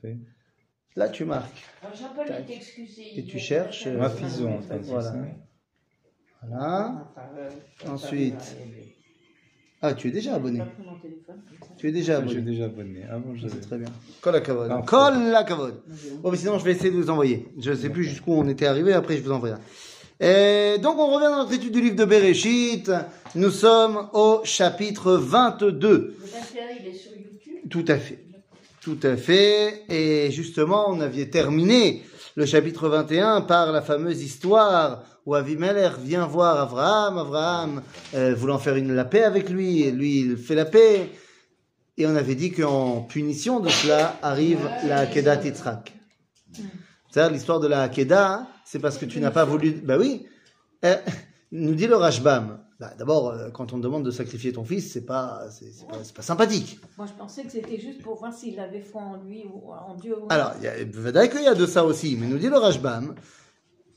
fait. Là, tu marques. Alors, Jean-Paul est excusé. Et tu cherches, euh, a- Ma fison, en fait, c'est Voilà. Voilà. Euh, Ensuite. Ah, tu es déjà abonné. Tu es déjà Je suis abonné. déjà abonné. Avant, je C'est très bien. Colle la cavode. Colle la cavode. Bon, mais sinon, je vais essayer de vous envoyer. Je ne sais plus jusqu'où on était arrivé, après je vous enverrai. Et donc, on revient dans notre étude du livre de Bereshit. Nous sommes au chapitre 22. Le 21, il est sur YouTube. Tout à fait. Tout à fait. Et justement, on avait terminé le chapitre 21 par la fameuse histoire où Avimelech vient voir Abraham. Abraham euh, voulant faire la paix avec lui, et lui, il fait la paix. Et on avait dit qu'en punition de cela arrive la Kedat Yitzhak. C'est-à-dire l'histoire de la Hakeda, c'est parce que tu n'as pas voulu. Bah oui. Euh, nous dit le Rashbam. Bah, D'abord, euh, quand on te demande de sacrifier ton fils, c'est pas, c'est pas, sympathique. Moi, je pensais que c'était juste pour voir s'il avait foi en lui ou en Dieu. ou- Alors, il y a, Vadaï qu'il y a de ça aussi, mais nous dit le Rashbam,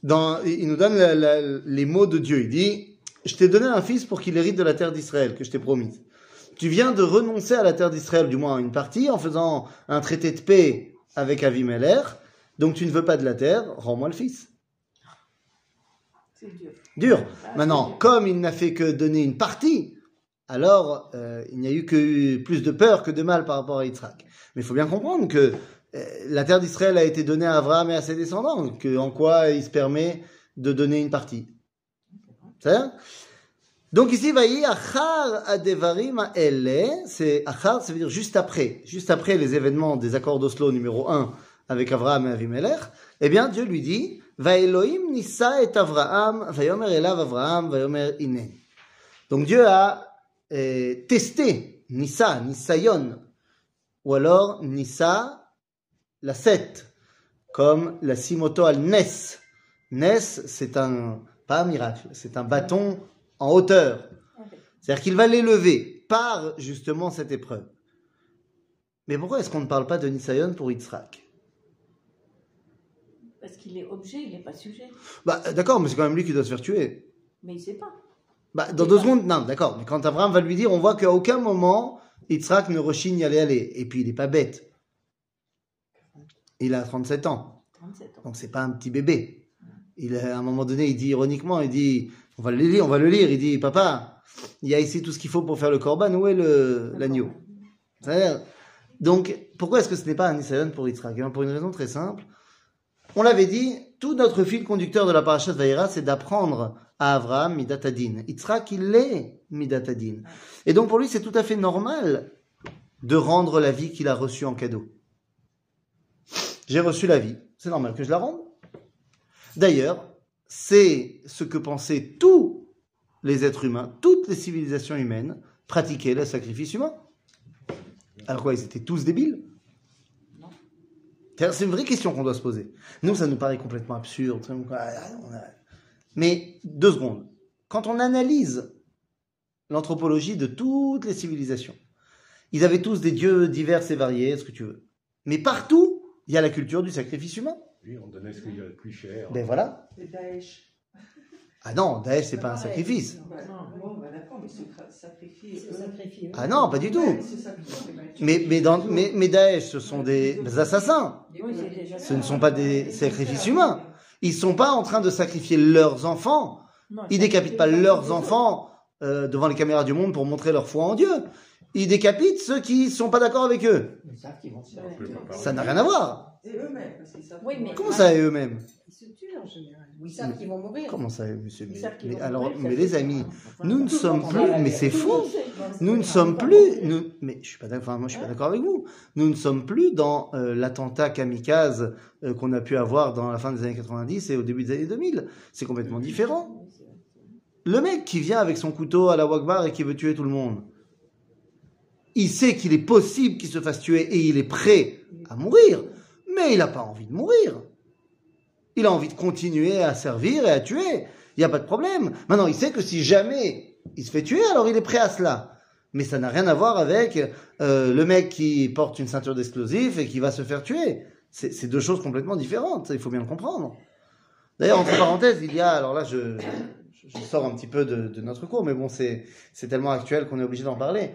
dans, il nous donne la- la- les mots de Dieu. Il dit, je t'ai donné un fils pour qu'il hérite de la terre d'Israël, que je t'ai promise. Tu viens de renoncer à la terre d'Israël, du moins une partie, en faisant un traité de paix avec Avimelech, donc tu ne veux pas de la terre, rends-moi le fils. C'est Dieu. Dur. Ah, Maintenant, comme il n'a fait que donner une partie, alors euh, il n'y a eu que plus de peur que de mal par rapport à Yitzhak. Mais il faut bien comprendre que euh, la terre d'Israël a été donnée à Abraham et à ses descendants, que en quoi il se permet de donner une partie. C'est donc ici, achar adevarim elle, c'est achar, ça veut dire juste après, juste après les événements des accords d'Oslo numéro 1 avec Abraham et Avimelech, eh bien Dieu lui dit, va Elohim nissa et Avraham, vayomer elav Avraham, vayomer ine. Donc Dieu a euh, testé Nissa, Nissayon, ou alors Nissa, la 7, comme la Simoto al Nes. Nes, c'est un, pas un miracle, c'est un bâton en hauteur. C'est-à-dire qu'il va l'élever par justement cette épreuve. Mais pourquoi est-ce qu'on ne parle pas de Nisayon pour Yitzhak? Parce qu'il est objet, il n'est pas sujet. Bah d'accord, mais c'est quand même lui qui doit se faire tuer. Mais il ne sait pas. Bah, dans deux pas- secondes, non, d'accord. Mais quand Abraham va lui dire, on voit qu'à aucun moment, Yitzhak ne rechigne à aller aller. Et puis, il n'est pas bête. Il a 37 ans. 37 ans. Donc, c'est pas un petit bébé. Il, a- à un moment donné, il dit ironiquement, il dit, on va le lire, on va le lire. Il dit, papa, il y a ici tout ce qu'il faut pour faire le korban. Où est l'agneau? Donc, pourquoi est-ce que ce n'est pas un Nisayon pour Yitzhak? Eh Pour une raison très simple. On l'avait dit, tout notre fil conducteur de la parashat Vaïra, c'est d'apprendre à Abraham Midatadin. Yitzhak, il est Midatadin. Et donc, pour lui, c'est tout à fait normal de rendre la vie qu'il a reçue en cadeau. J'ai reçu la vie, c'est normal que je la rende. D'ailleurs, c'est ce que pensaient tous les êtres humains, toutes les civilisations humaines pratiquaient le sacrifice humain. Alors quoi, ils étaient tous débiles. C'est une vraie question qu'on doit se poser. Nous, ça nous paraît complètement absurde. On a- Mais deux secondes. Quand on analyse l'anthropologie de toutes les civilisations, ils avaient tous des dieux divers et variés, ce que tu veux. Mais partout, il y a la culture du sacrifice humain. Oui, on donnait ce qu'il y a de plus cher. Ben voilà. C'est Daesh. Ah non, Daesh, c'est pas un sacrifice. Bah, bah. Ah non, pas du tout. Mais, mais, dans, mais, mais Daesh, ce sont des, assassins. Ce ne sont pas des sacrifices humains. Ils sont pas en train de sacrifier leurs enfants. Ils décapitent pas leurs enfants euh, devant les caméras du monde pour montrer leur foi en Dieu. Ils décapitent ceux qui sont pas d'accord avec eux. Ils savent qu'ils vont se faire Ouais. On peut pas Ça n'a rien à voir. Et eux-mêmes, parce qu'ils savent. Oui, mais- Comment ça, eux-mêmes Ils se tuent en général. Ils savent qu'ils vont mourir. Comment ça, monsieur Ils mais, savent qu'ils mais vont alors, mourir, mais les amis, nous ne sommes plus, mais c'est fou. Nous ne sommes plus, nous, mais je suis pas d'accord, enfin, moi je suis pas d'accord avec vous. Nous ne sommes plus dans euh, l'attentat kamikaze euh, qu'on a pu avoir dans la fin des années 90 et au début des années 2000. C'est complètement différent. Le mec qui vient avec son couteau à la Wagbar et qui veut tuer tout le monde, il sait qu'il est possible qu'il se fasse tuer et il est prêt à mourir, mais il n'a pas envie de mourir. Il a envie de continuer à servir et à tuer. Il n'y a pas de problème. Maintenant, il sait que si jamais il se fait tuer, alors il est prêt à cela. Mais ça n'a rien à voir avec euh, le mec qui porte une ceinture d'explosifs et qui va se faire tuer. C'est deux choses complètement différentes. Il faut bien le comprendre. D'ailleurs, entre parenthèses, il y a, alors là, je, sors un petit peu de, notre cours, mais bon, c'est tellement actuel qu'on est obligé d'en parler.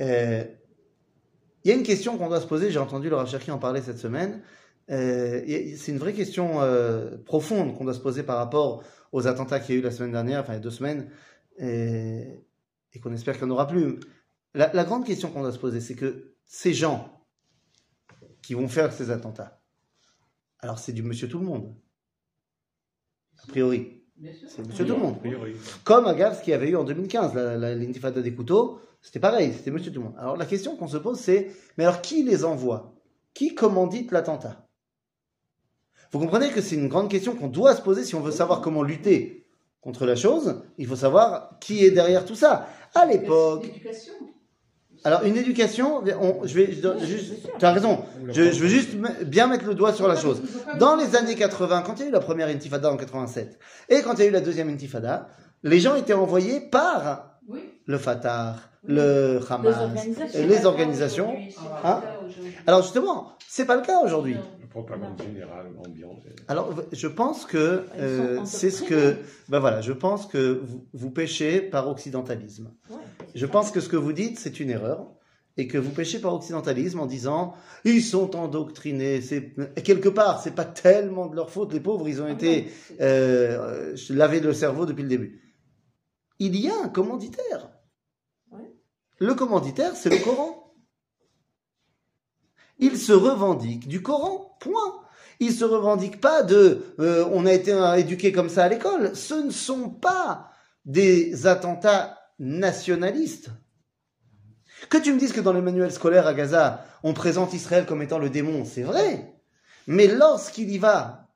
Euh, il y a une question qu'on doit se poser, j'ai entendu le Rav Cherki en parler cette semaine. Euh, c'est une vraie question euh, profonde qu'on doit se poser par rapport aux attentats qu'il y a eu la semaine dernière, enfin il y a deux semaines, et, et qu'on espère qu'il n'y en aura plus. La, la grande question qu'on doit se poser, c'est que ces gens qui vont faire ces attentats, alors c'est du monsieur tout le monde, a priori. C'est monsieur tout le monde. A priori. Comme Agave, ce qu'il y avait eu en 2015, la- la- l'intifada des couteaux, c'était pareil, c'était monsieur tout le monde. Alors la question qu'on se pose, c'est, mais alors qui les envoie? Qui commandite l'attentat? Vous comprenez que c'est une grande question qu'on doit se poser si on veut savoir comment lutter contre la chose. Il faut savoir qui est derrière tout ça. À l'époque, alors une éducation, on- je vais je juste, tu as raison, je, je veux juste bien mettre le doigt sur la chose. Dans les années 80, quand il y a eu la première intifada en 87, et quand il y a eu la deuxième intifada, les gens étaient envoyés par Oui. le Fatah, le Hamas, les organisations. Hein. Alors justement, c'est pas le cas aujourd'hui. Propagande générale, ambiance. et- Alors, je pense que euh, c'est ce que, ben voilà, je pense que vous, vous péchez par occidentalisme. Je pense que ce que vous dites, c'est une erreur et que vous péchez par occidentalisme en disant ils sont endoctrinés. C'est quelque part, c'est pas tellement de leur faute. Les pauvres, ils ont Ah été euh, lavés le cerveau depuis le début. Il y a un commanditaire. Le commanditaire, c'est le Coran. Il se revendique du Coran. Point. Il se revendique pas de euh, on a été éduqué comme ça à l'école. Ce ne sont pas des attentats nationalistes. Que tu me dises que dans le manuel scolaire à Gaza, on présente Israël comme étant le démon, c'est vrai. Mais lorsqu'il y va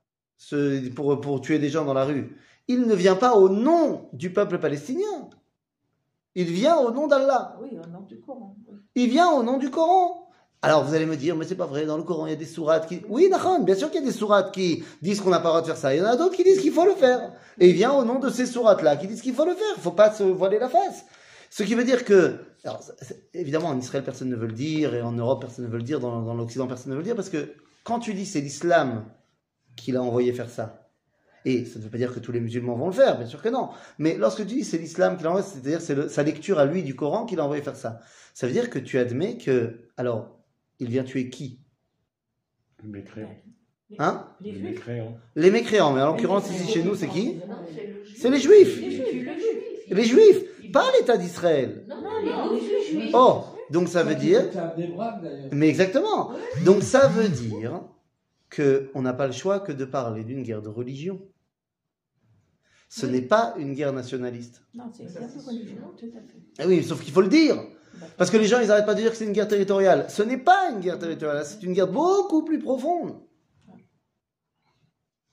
pour tuer des gens dans la rue, il ne vient pas au nom du peuple palestinien. Il vient au nom d'Allah. Oui, au nom du Coran. oui. Il vient au nom du Coran. Alors vous allez me dire, mais c'est pas vrai, dans le Coran il y a des sourates qui... Oui, d'accord, bien sûr qu'il y a des sourates qui disent qu'on n'a pas le droit de faire ça. Il y en a d'autres qui disent qu'il faut le faire. Et il vient au nom de ces sourates-là qui disent qu'il faut le faire. Il faut pas se voiler la face. Ce qui veut dire que... Alors, évidemment, en Israël, personne ne veut le dire, et en Europe, personne ne veut le dire, dans, dans l'Occident, personne ne veut le dire, parce que quand tu dis c'est l'islam qui l'a envoyé faire ça, et ça ne veut pas dire que tous les musulmans vont le faire, bien sûr que non, mais lorsque tu dis c'est l'islam qui l'a envoyé, c'est-à-dire c'est sa lecture à lui du Coran qui l'a envoyé faire ça, ça veut dire que tu admets que, alors, il vient tuer qui? Le mécréant. Hein? Les Le Juifs. mécréant. Les mécréants, mais en l'occurrence ici chez nous, c'est qui? c'est les juifs Il tue le juif. Les juifs, pas l'État d'Israël Non, non, non, les juifs. Oh, donc ça veut dire... C'est un des braves d'ailleurs. Mais exactement Donc ça veut dire que on n'a pas le choix que de parler d'une guerre de religion. Ce Oui. n'est pas une guerre nationaliste. Non, c'est une guerre de religion, tout à fait. Ah oui, sauf qu'il faut le dire. Parce que les gens, ils n'arrêtent pas de dire que c'est une guerre territoriale. Ce n'est pas une guerre territoriale, c'est une guerre beaucoup plus profonde.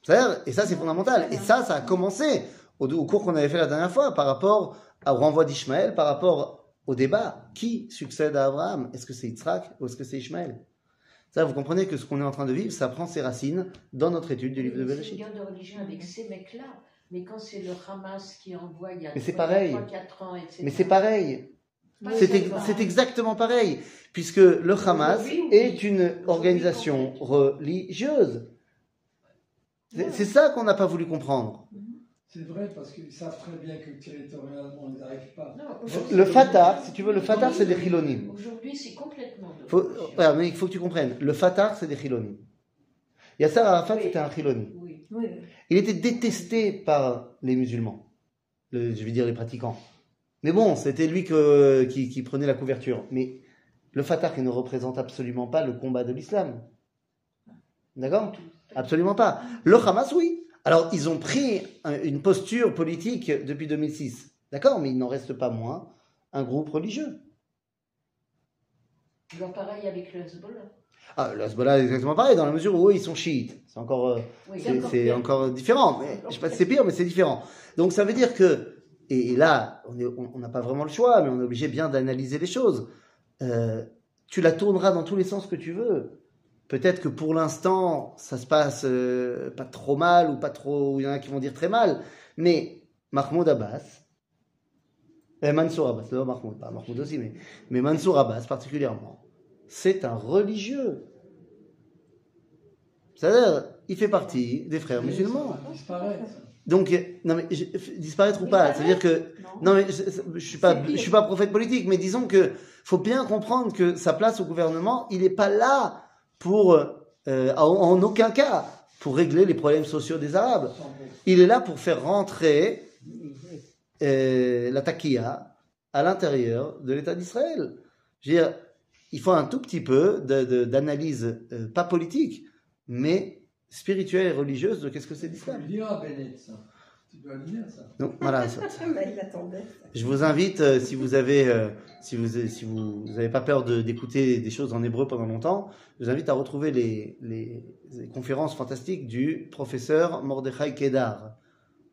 C'est-à-dire, Et ça, c'est fondamental. Et ça, ça a commencé au, au cours qu'on avait fait la dernière fois par rapport au renvoi d'Ishmaël, par rapport au débat. Qui succède à Abraham? Est-ce que c'est Yitzhak ou est-ce que c'est Ishmaël? Ça, vous comprenez que ce qu'on est en train de vivre, ça prend ses racines dans notre étude du livre de C'est une Bereshit. guerre de religion avec ces mecs-là. Mais quand c'est le Hamas qui envoie il y a Mais c'est 3, pareil. 4 ans, etc. Mais c'est pareil. C'est ex- exactement pareil, puisque le Hamas Oui, oui. est une organisation religieuse. C'est ça qu'on n'a pas voulu comprendre. C'est vrai parce qu'ils savent très bien que territorialement ils n'arrivent pas. Non, Le Fatah, si tu veux, le Fatah, c'est des chilonim. Aujourd'hui, c'est complètement Faut, voilà, mais il faut que tu comprennes. Le Fatah, c'est des chilonim. Yasser Arafat, Oui. c'était un chiloni. Oui. Il était détesté par les musulmans, le- je vais dire les pratiquants. Mais bon, c'était lui que- qui, qui prenait la couverture. Mais le Fatah, ne représente absolument pas le combat de l'islam. D'accord? Absolument pas. Le Hamas, oui. Alors, ils ont pris un- une posture politique depuis 2006. D'accord? Mais il n'en reste pas moins un groupe religieux. Alors, pareil avec le Hezbollah. Ah, le Hezbollah est exactement pareil, dans la mesure où eux, ils sont chiites. C'est encore, euh, Oui, c'est encore différent. Mais, je sais pas si c'est pire, mais c'est différent. Donc ça veut dire que, et, et là, on n'a pas vraiment le choix, mais on est obligé bien d'analyser les choses. Euh, tu la tourneras dans tous les sens que tu veux. Peut-être que pour l'instant, ça se passe euh, pas trop mal ou pas trop, il y en a qui vont dire très mal. Mais Mahmoud Abbas, et Mansour Abbas, non Mahmoud, pas Mahmoud aussi, mais, mais Mansour Abbas particulièrement, c'est un religieux. C'est-à-dire, il fait partie des frères musulmans. Donc, euh, non mais, je- disparaître ou pas, c'est-à-dire que, non mais, je, je suis pas, je suis pas prophète politique, mais disons que, faut bien comprendre que sa place au gouvernement, il n'est pas là pour, euh, en, en aucun cas, pour régler les problèmes sociaux des Arabes. Il est là pour faire rentrer euh, la taquilla à l'intérieur de l'État d'Israël. Je veux dire, il faut un tout petit peu de- de- d'analyse, euh, pas politique, mais spirituelle et religieuse de qu'est-ce que c'est l'islam. Bennett, ça. Tu dois lui dire ça. Donc voilà. ça. Il attendait. Je vous invite, euh, si vous avez, euh, si vous, si vous n'avez pas peur de- d'écouter des choses en hébreu pendant longtemps, je vous invite à retrouver les, les- les conférences fantastiques du professeur Mordechai Kedar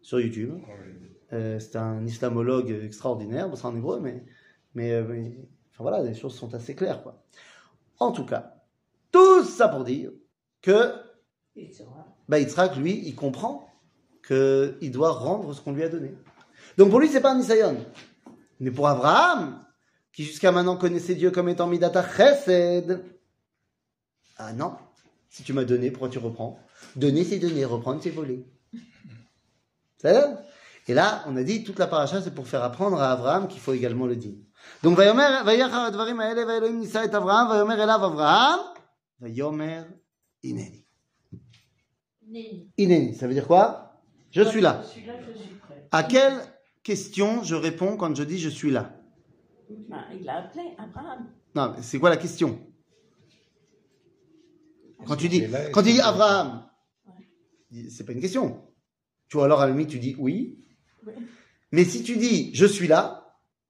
sur YouTube. Euh, c'est un islamologue extraordinaire, bon, c'est en hébreu, mais, mais, euh, mais- enfin voilà, les choses sont assez claires, quoi. En tout cas, tout ça pour dire que Il sera. bah, Yitzhak, lui, il comprend qu'il doit rendre ce qu'on lui a donné. Donc pour lui, c'est pas un Nisayon. Mais pour Abraham, qui jusqu'à maintenant connaissait Dieu comme étant Midata Chesed, ah non, si tu m'as donné, pourquoi tu reprends? Donner, c'est donner, reprendre, c'est voler. C'est Et là, on a dit, toute la paracha, c'est pour faire apprendre à Abraham qu'il faut également le dire. Donc, Vayomer, Vayachar advarim haele, Vayelohim nisa et Abraham, Vayomer elav Abraham, Vayomer ineni. Ineni, ça veut dire quoi? Je suis là. Je suis là, je suis prêt. À quelle question je réponds quand je dis je suis là Ah, il a appelé Abraham. Non, mais c'est quoi la question? Quand tu dis, là, quand tu dis Abraham, c'est pas une question. Tu vois, alors à la limite, tu dis oui. Oui. Mais si tu dis je suis là,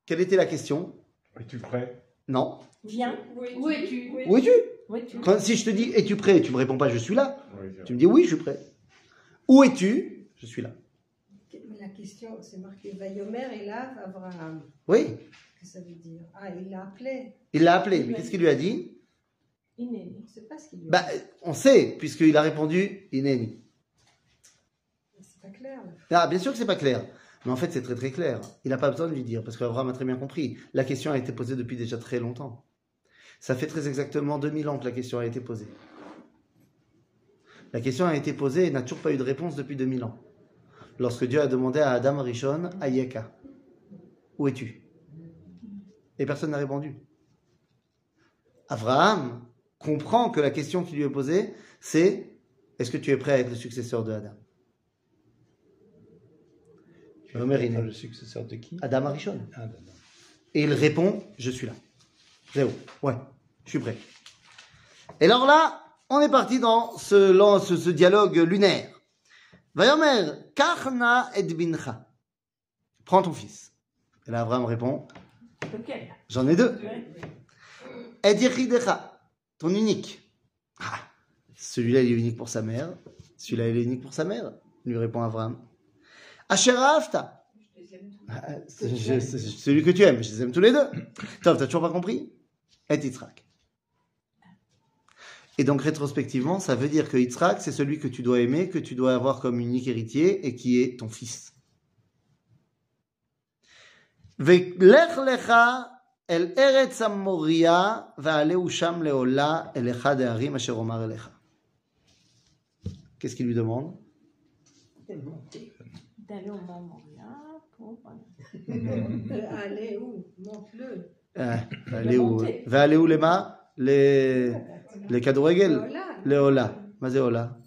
quelle était la question? Es-tu prêt? Non. Viens. Où es-tu? Où es-tu? Oui, tu Quand- Si je te dis es-tu prêt, tu me réponds pas je suis là. Oui, Tu me dis oui, je suis prêt. Où es-tu? Je suis là. La question, c'est marqué Vayomer et là, Abraham. Oui. Qu'est-ce que ça veut dire? Ah, il l'a appelé. Il l'a appelé. Mais qu'est-ce qu'il lui a dit Inéni. On ne sait pas ce qu'il lui a Bah, dit. on sait, puisqu'il a répondu Ineni. C'est pas clair. là. Ah, bien sûr que c'est pas clair. Mais en fait, c'est très très clair. Il n'a pas besoin de lui dire, parce qu'Abraham a très bien compris. La question a été posée depuis déjà très longtemps. Ça fait très exactement 2000 ans que la question a été posée. La question a été posée et n'a toujours pas eu de réponse depuis 2000 ans. Lorsque Dieu a demandé à Adam Rishon, Ayeka, où es-tu? Et personne n'a répondu. Abraham comprend que la question qui lui est posée, c'est est-ce que tu es prêt à être le successeur de Adam? Omer. Le successeur de qui? Adam Arishon. Ah, d'accord. Et il répond, je suis là. Zéro. Ouais, je suis prêt. Et alors là, on est parti dans ce, lan- ce, ce dialogue lunaire. Vayomer, karna et bincha. Prends ton fils. Et là, Abraham répond, Lequel? j'en ai deux. Et ton unique. Ah, celui-là, il est unique pour sa mère. Celui-là, il est unique pour sa mère. Lui répond Abraham. Asher afta. Ah, c'est- je- c'est celui que tu aimes, je les aime tous les deux. Toi, t'as toujours pas compris? Et Yitzhak. Et donc, rétrospectivement, ça veut dire que Yitzhak, c'est celui que tu dois aimer, que tu dois avoir comme unique héritier et qui est ton fils. Ve'lech lecha el eretz amoria ve'aleu sham leola el echad ha'arim asher omar elecha. Qu'est-ce qu'il lui demande? d'aller au Mont Morial pour mhm. euh, aller où? Monte-le. Euh, aller où? Va aller où les mains les les les Ola. Mazé Ola.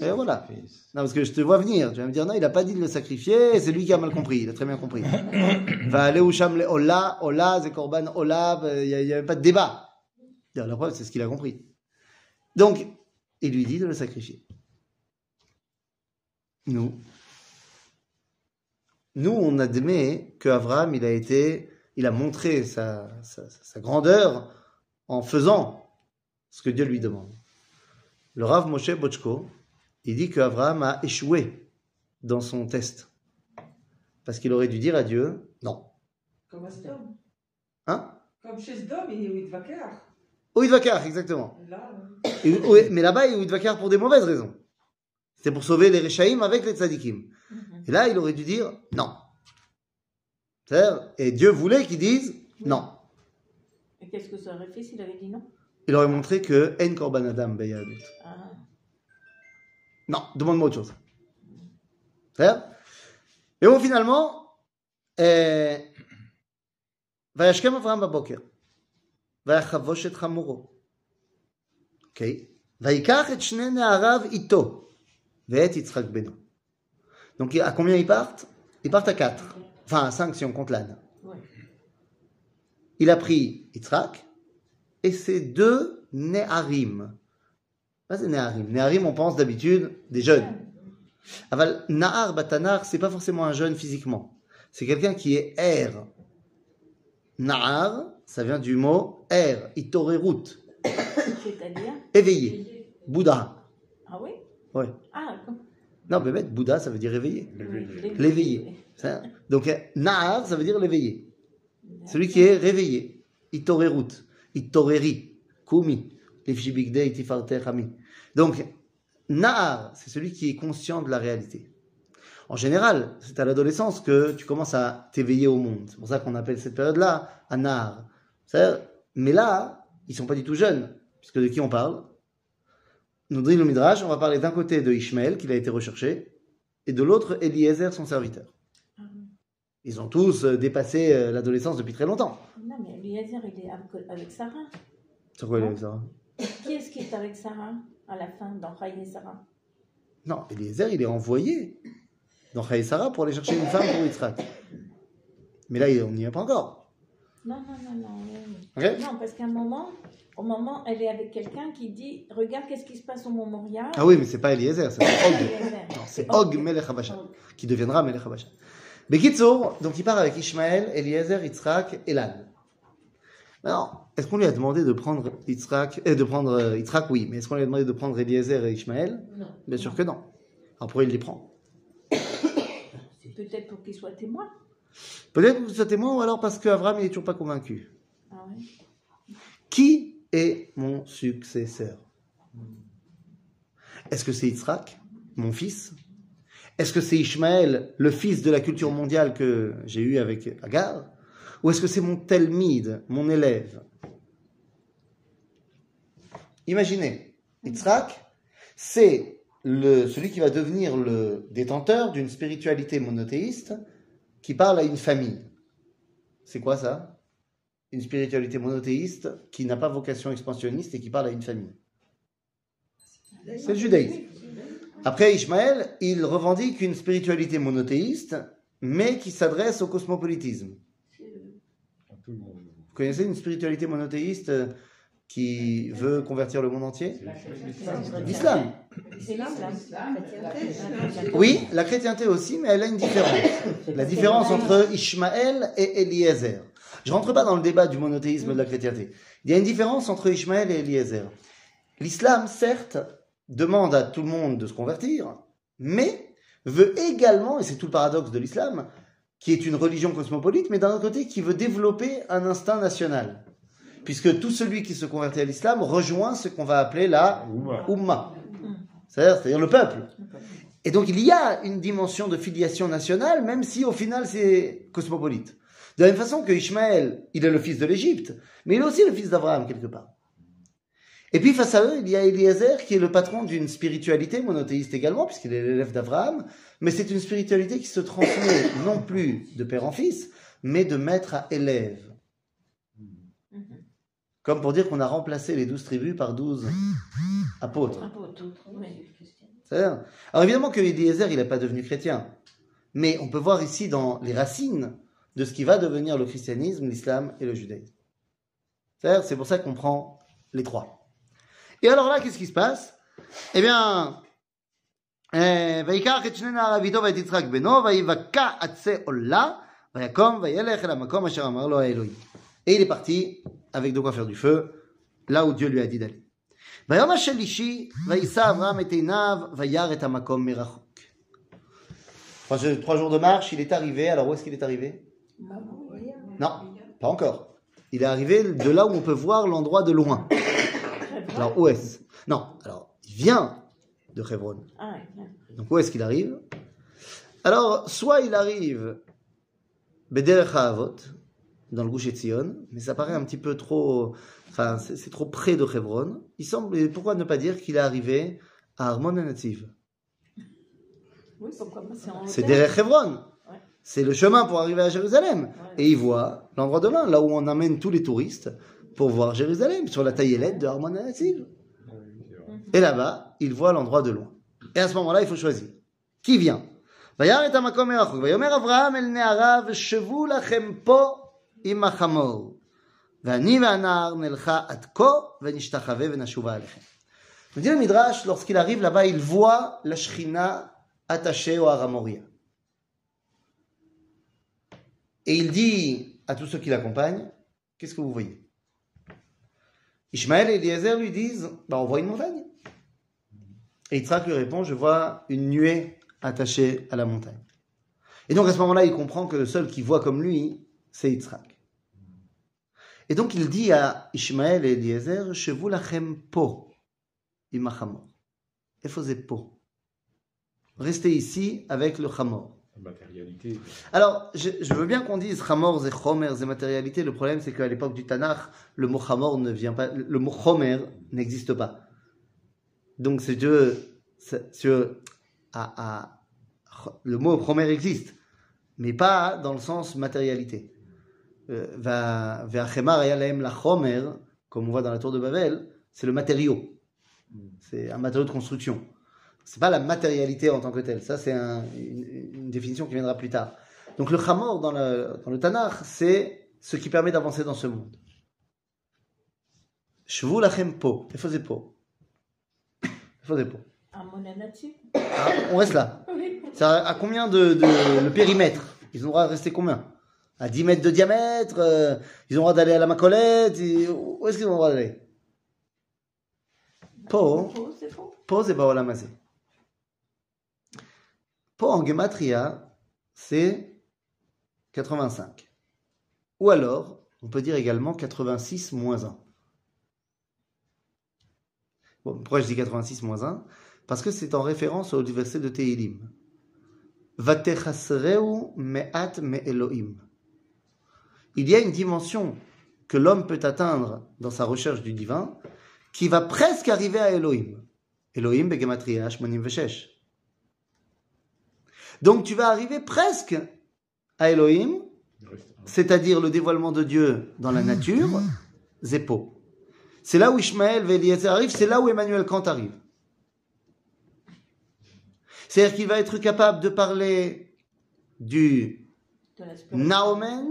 Et voilà. Non, parce que je te vois venir. Tu vas me dire, non, il n'a pas dit de le sacrifier. C'est lui qui a mal compris. Il a très bien compris. Va aller où Sham le Ola, Ola, Zekorban, Ola. Euh, il n'y a, même pas de débat. La preuve, c'est ce qu'il a compris. Donc, il lui dit de le sacrifier. Nous, nous, on admet que Abraham, il a été, il a montré sa, sa, sa grandeur en faisant ce que Dieu lui demande. Le Rav Moshe Bochko, il dit que Abraham a échoué dans son test. Parce qu'il aurait dû dire à Dieu, non. Comme à Sdom. Hein? Comme chez Sdom, il est Vidvakar. Ou Idvakar, exactement. Là, Et- ouais, mais là-bas, il est Idvakar pour des mauvaises raisons. C'était pour sauver les Rechaïm avec les Tzadikim. Mhm. Et là, il aurait dû dire non. C'est-à-dire, Et Dieu voulait qu'il dise non. Et qu'est-ce que ça aurait fait s'il avait dit non Il aurait montré que En Korban Adam Beyadut. ah. Non, demande-moi autre chose. C'est-à-dire Et bon, finalement, euh, וישכם אברהם בבוקר, ויחבוש את חמורו. אוקיי? ויקח את שני נעריו איתו, ואת יצחק בנו. donc, à combien ils partent? Ils partent à 4. Enfin, à 5 si on compte l'âne. Ouais. Il a pris Yitzhak et ses deux Néharim. Pas des Néharim. Néharim, on pense d'habitude des jeunes. Aval, Nahar, Batanar, c'est pas forcément un jeune physiquement. C'est quelqu'un qui est Er. Nahar, ça vient du mot Er, Itorerut, C'est-à-dire? Éveillé. Bouddha. Ah oui? Ouais. Non, bête, Bouddha, ça veut dire éveillé. L'éveillé. Donc, euh, Nahar, ça veut dire l'éveillé. Celui qui est réveillé. Itorerut. Itoreri. Kumi. Lifshibigde. Donc, Nahar, c'est celui qui est conscient de la réalité. En général, c'est à l'adolescence que tu commences à t'éveiller au monde. C'est pour ça qu'on appelle cette période-là. C'est-à-dire- Mais là, ils sont pas du tout jeunes. Puisque de qui on parle? Nous dit le Midrash, on va parler d'un côté de Ishmaël, qui a été recherché, et de l'autre, Eliezer, son serviteur. Ah oui. Ils ont tous euh, dépassé euh, l'adolescence depuis très longtemps. Non, mais Eliezer, il est avec, avec Sarah. C'est quoi Eliezer Qui est-ce qui est avec Sarah à la fin dans Sarah? Non, Eliezer, il est envoyé dans Chaï Sarah pour aller chercher une femme pour Yitzhak. Mais là, il- on n'y est pas encore. Non, non, non, non. oui. Ok Non, parce qu'à un moment, au moment, elle est avec quelqu'un qui dit Regarde qu'est-ce qui se passe au mémorial. Ah oui, mais c'est pas Eliezer, c'est Og. C'est Og Melech qui deviendra Melech Habasha. Bekitsour, donc il part avec Ishmaël, Eliezer, Yitzhak et Lan. Alors, est-ce qu'on lui a demandé de prendre Yitzhak, euh, de prendre euh, Yitzhak, oui, mais est-ce qu'on lui a demandé de prendre Eliezer et Ishmaël? Non. Bien sûr que non. Alors pourquoi il les prend? Peut-être pour qu'il soit témoin. Peut-être que c'est témoin ou alors parce qu'Abraham n'est toujours pas convaincu. Ah ouais. Qui est mon successeur. Est-ce que c'est Yitzhak, mon fils? Est-ce que c'est Ishmaël, le fils de la culture mondiale que j'ai eu avec Agar? Ou est-ce que c'est mon Telmide, mon élève? Imaginez, Yitzhak, c'est celui qui va devenir le détenteur d'une spiritualité monothéiste qui parle à une famille. C'est quoi ça? Une spiritualité monothéiste qui n'a pas vocation expansionniste et qui parle à une famille. C'est le judaïsme. Après Ishmaël, il revendique une spiritualité monothéiste, mais qui s'adresse au cosmopolitisme. Vous connaissez une spiritualité monothéiste euh, qui veut convertir le monde entier? L'islam. Oui, la chrétienté aussi, mais elle a une différence. La différence entre Ishmaël et Eliezer. Je rentre pas dans le débat du monothéisme de la chrétienté. Il y a une différence entre Ishmaël et Eliezer. L'islam, certes, demande à tout le monde de se convertir, mais veut également, et c'est tout le paradoxe de l'islam, qui est une religion cosmopolite, mais d'un autre côté qui veut développer un instinct national. Puisque tout celui qui se convertit à l'islam rejoint ce qu'on va appeler la. Ummah. C'est-à-dire le peuple. Et donc il y a une dimension de filiation nationale, même si au final c'est cosmopolite. De la même façon que Ishmaël, il est le fils de l'Égypte, mais il est aussi le fils d'Abraham quelque part. Et puis face à eux, il y a Eliezer qui est le patron d'une spiritualité monothéiste également, puisqu'il est l'élève d'Abraham, mais c'est une spiritualité qui se transmet non plus de père en fils, mais de maître à élève. Comme pour dire qu'on a remplacé les douze tribus par douze apôtres. Alors évidemment que Eliezer, il n'est pas devenu chrétien. Mais on peut voir ici dans les racines de ce qui va devenir le christianisme, l'islam et le judaïsme. C'est pour ça qu'on prend les trois. Et alors là, qu'est-ce qui se passe? Eh bien, eh, et il est parti avec de quoi faire du feu, là où Dieu lui a dit d'aller. Trois jours de marche, il est arrivé. Alors où est-ce qu'il est arrivé? Non, pas encore. Il est arrivé de là où on peut voir l'endroit de loin. Alors où est-ce? Non, alors il vient de Hebron. Ah. Donc où est-ce qu'il arrive? Alors, soit il arrive Bederech Avot, dans le Gush Etzion, mais ça paraît un petit peu trop, enfin c'est trop près de Hebron. Il semble, et pourquoi ne pas dire qu'il est arrivé à Armon Nativ Oui, pourquoi C'est derrière Hebron. C'est le chemin pour arriver à Jérusalem. Et il voit l'endroit de l'un, là où on amène tous les touristes pour voir Jérusalem, sur la taillelette de Harmon Et là-bas, il voit l'endroit de loin. Et à ce moment-là, il faut choisir. Qui vient? Nous dit le Midrash, lorsqu'il arrive là-bas, il voit la Shrina attachée au Haramoria. Et il dit à tous ceux qui l'accompagnent, qu'est-ce que vous voyez? Ishmaël et Eliezer lui disent, bah, on voit une montagne. Et Yitzhak lui répond, je vois une nuée attachée à la montagne. Et donc à ce moment-là, il comprend que le seul qui voit comme lui, c'est Yitzhak. Et donc il dit à Ishmaël et Eliezer, Shevu lachem po imachamor. Ze po. Restez ici avec le chamor. Matérialité. Alors, je, je veux bien qu'on dise Chamor, c'est Chomer, c'est matérialité. Le problème, c'est qu'à l'époque du Tanakh, le mot Chamor ne vient pas, le mot Chomer n'existe pas. Donc, c'est Dieu, Dieu, à, à- le mot Chomer existe, mais pas dans le sens matérialité. Euh, Va, la Chomer, comme on voit dans la tour de Babel, c'est le matériau. C'est un matériau de construction. C'est pas la matérialité en tant que telle. Ça, c'est un- une, une définition qui viendra plus tard. Donc le chamor dans le, dans le Tanakh, c'est ce qui permet d'avancer dans ce monde. Shvu lachem po. Il faisait po. Il faisait po. Ah, on reste là. C'est à, combien de, de- le périmètre? Ils ont le droit de rester combien? À 10 mètres de diamètre euh, Ils ont le droit d'aller à la Macolette et- Où est-ce qu'ils ont le droit d'aller? Po. Faux, c'est faux. Po c'est Baolam Hazé. Po en Gematria, c'est 85. Ou alors, on peut dire également 86 moins 1. Bon, pourquoi je dis 86 moins 1 Parce que c'est en référence au verset de Tehilim. Vatechasreu me'at me'elohim. Il y a une dimension que l'homme peut atteindre dans sa recherche du divin qui va presque arriver à Elohim. Elohim begematria shmonim veshesh. Donc tu vas arriver presque à Elohim, c'est-à-dire le dévoilement de Dieu dans la nature, Zépo. C'est là où Ishmaël et Eliezer arrivent, c'est là où Emmanuel Kant arrive. C'est-à-dire qu'il va être capable de parler du naomen,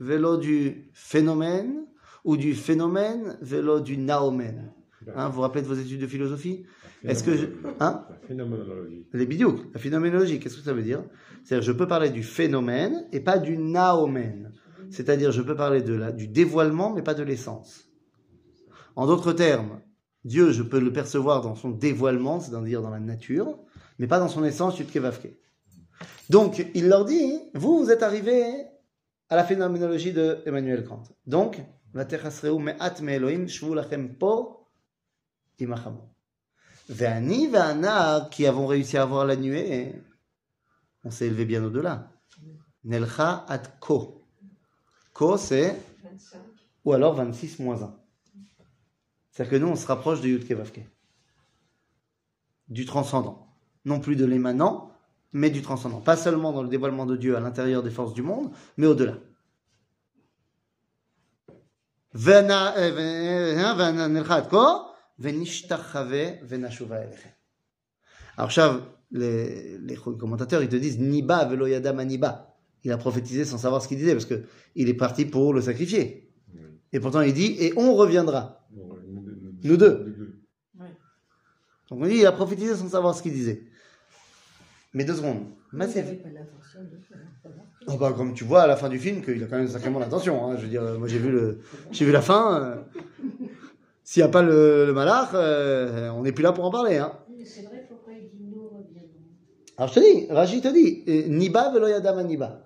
vélo du phénomène, ou du phénomène, vélo du naomen. Hein, vous vous rappelez de vos études de philosophie? Est-ce que je- phénoménologie. hein La phénoménologie. Les bidiouk, la phénoménologie, qu'est-ce que ça veut dire? C'est-à-dire, je peux parler du phénomène et pas du naomen. C'est-à-dire, je peux parler de la, du dévoilement, mais pas de l'essence. En d'autres termes, Dieu, je peux le percevoir dans son dévoilement, c'est-à-dire dans la nature, mais pas dans son essence, Yudkevavke. Donc, il leur dit, vous, vous êtes arrivés à la phénoménologie de Emmanuel Kant. Donc, me'at me'elohim shvu lachem po imachamo. Ve'ani ve'anar, qui avons réussi à voir la nuée, on s'est élevé bien au-delà. Nelcha ad ko. Ko, c'est, 25. ou alors 26 moins 1. C'est-à-dire que nous, on se rapproche de Yudke Vavke. Du transcendant. Non plus de l'émanant, mais du transcendant. Pas seulement dans le dévoilement de Dieu à l'intérieur des forces du monde, mais au-delà. Euh, vena- vena- nelcha ad ko. Alors, Chav, les, les commentateurs, ils te disent Niba velo yadam aniba. Il a prophétisé sans savoir ce qu'il disait, parce que il est parti pour le sacrifier. Oui. Et pourtant, il dit Et on reviendra. Nous, deux. Donc, on dit Il a prophétisé sans savoir ce qu'il disait. Mais deux secondes. Massif. n'avez pas l'intention de faire. voilà. Oh bah, comme tu vois à la fin du film, qu'il a quand même sacrément l'intention. hein. Je veux dire, moi j'ai vu, le, j'ai vu la fin. euh, S'il n'y a pas le, le malach, euh, on n'est plus là pour en parler. Hein. Mais c'est vrai, pourquoi il dit nous reviendrons Alors je te dis, Raji te dit, euh, Niba velo yadam aniba.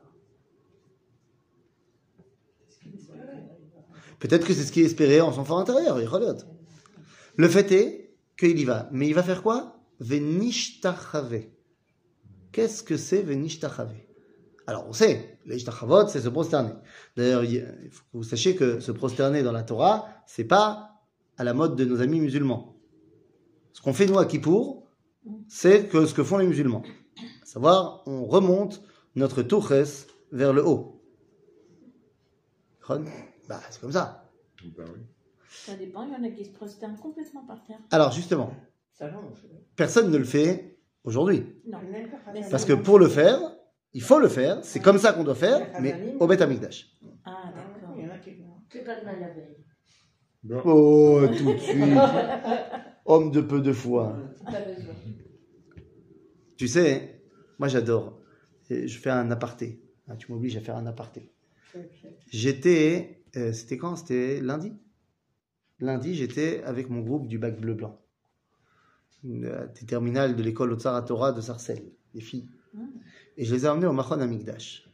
Peut-être que c'est ce qui est espéré en son fort intérieur. Le fait est qu'il y va. Mais il va faire quoi? Venishtachave. Qu'est-ce que c'est Venishtachave Alors on sait, les Ishtachavot, c'est se prosterner. D'ailleurs, il il faut que vous sachiez que se prosterner dans la Torah, c'est pas à la mode de nos amis musulmans. Ce qu'on fait nous à Kippour, c'est que ce que font les musulmans. savoir, on remonte notre tourès vers le haut. Bah, c'est comme ça. Bah. Ça dépend, il y en a qui se prosternent complètement par terre. Alors, justement, longe. personne ne le fait aujourd'hui. Parce que pour le faire, il faut le faire, c'est comme ça qu'on doit faire, mais au Beth Amikdash. Ah, d'accord. Il y en a qui C'est pas demain la veille. Bon, Oh, tout de suite. Homme de peu de foi. Tu sais, moi j'adore. Je fais un aparté. Ah, tu m'obliges à faire un aparté. J'étais, euh, c'était quand? C'était lundi? Lundi, j'étais avec mon groupe du bac bleu blanc, euh, des terminales de l'école Otsara Torah de Sarcelles, des filles. Et je les ai emmenés au Machon Amigdash.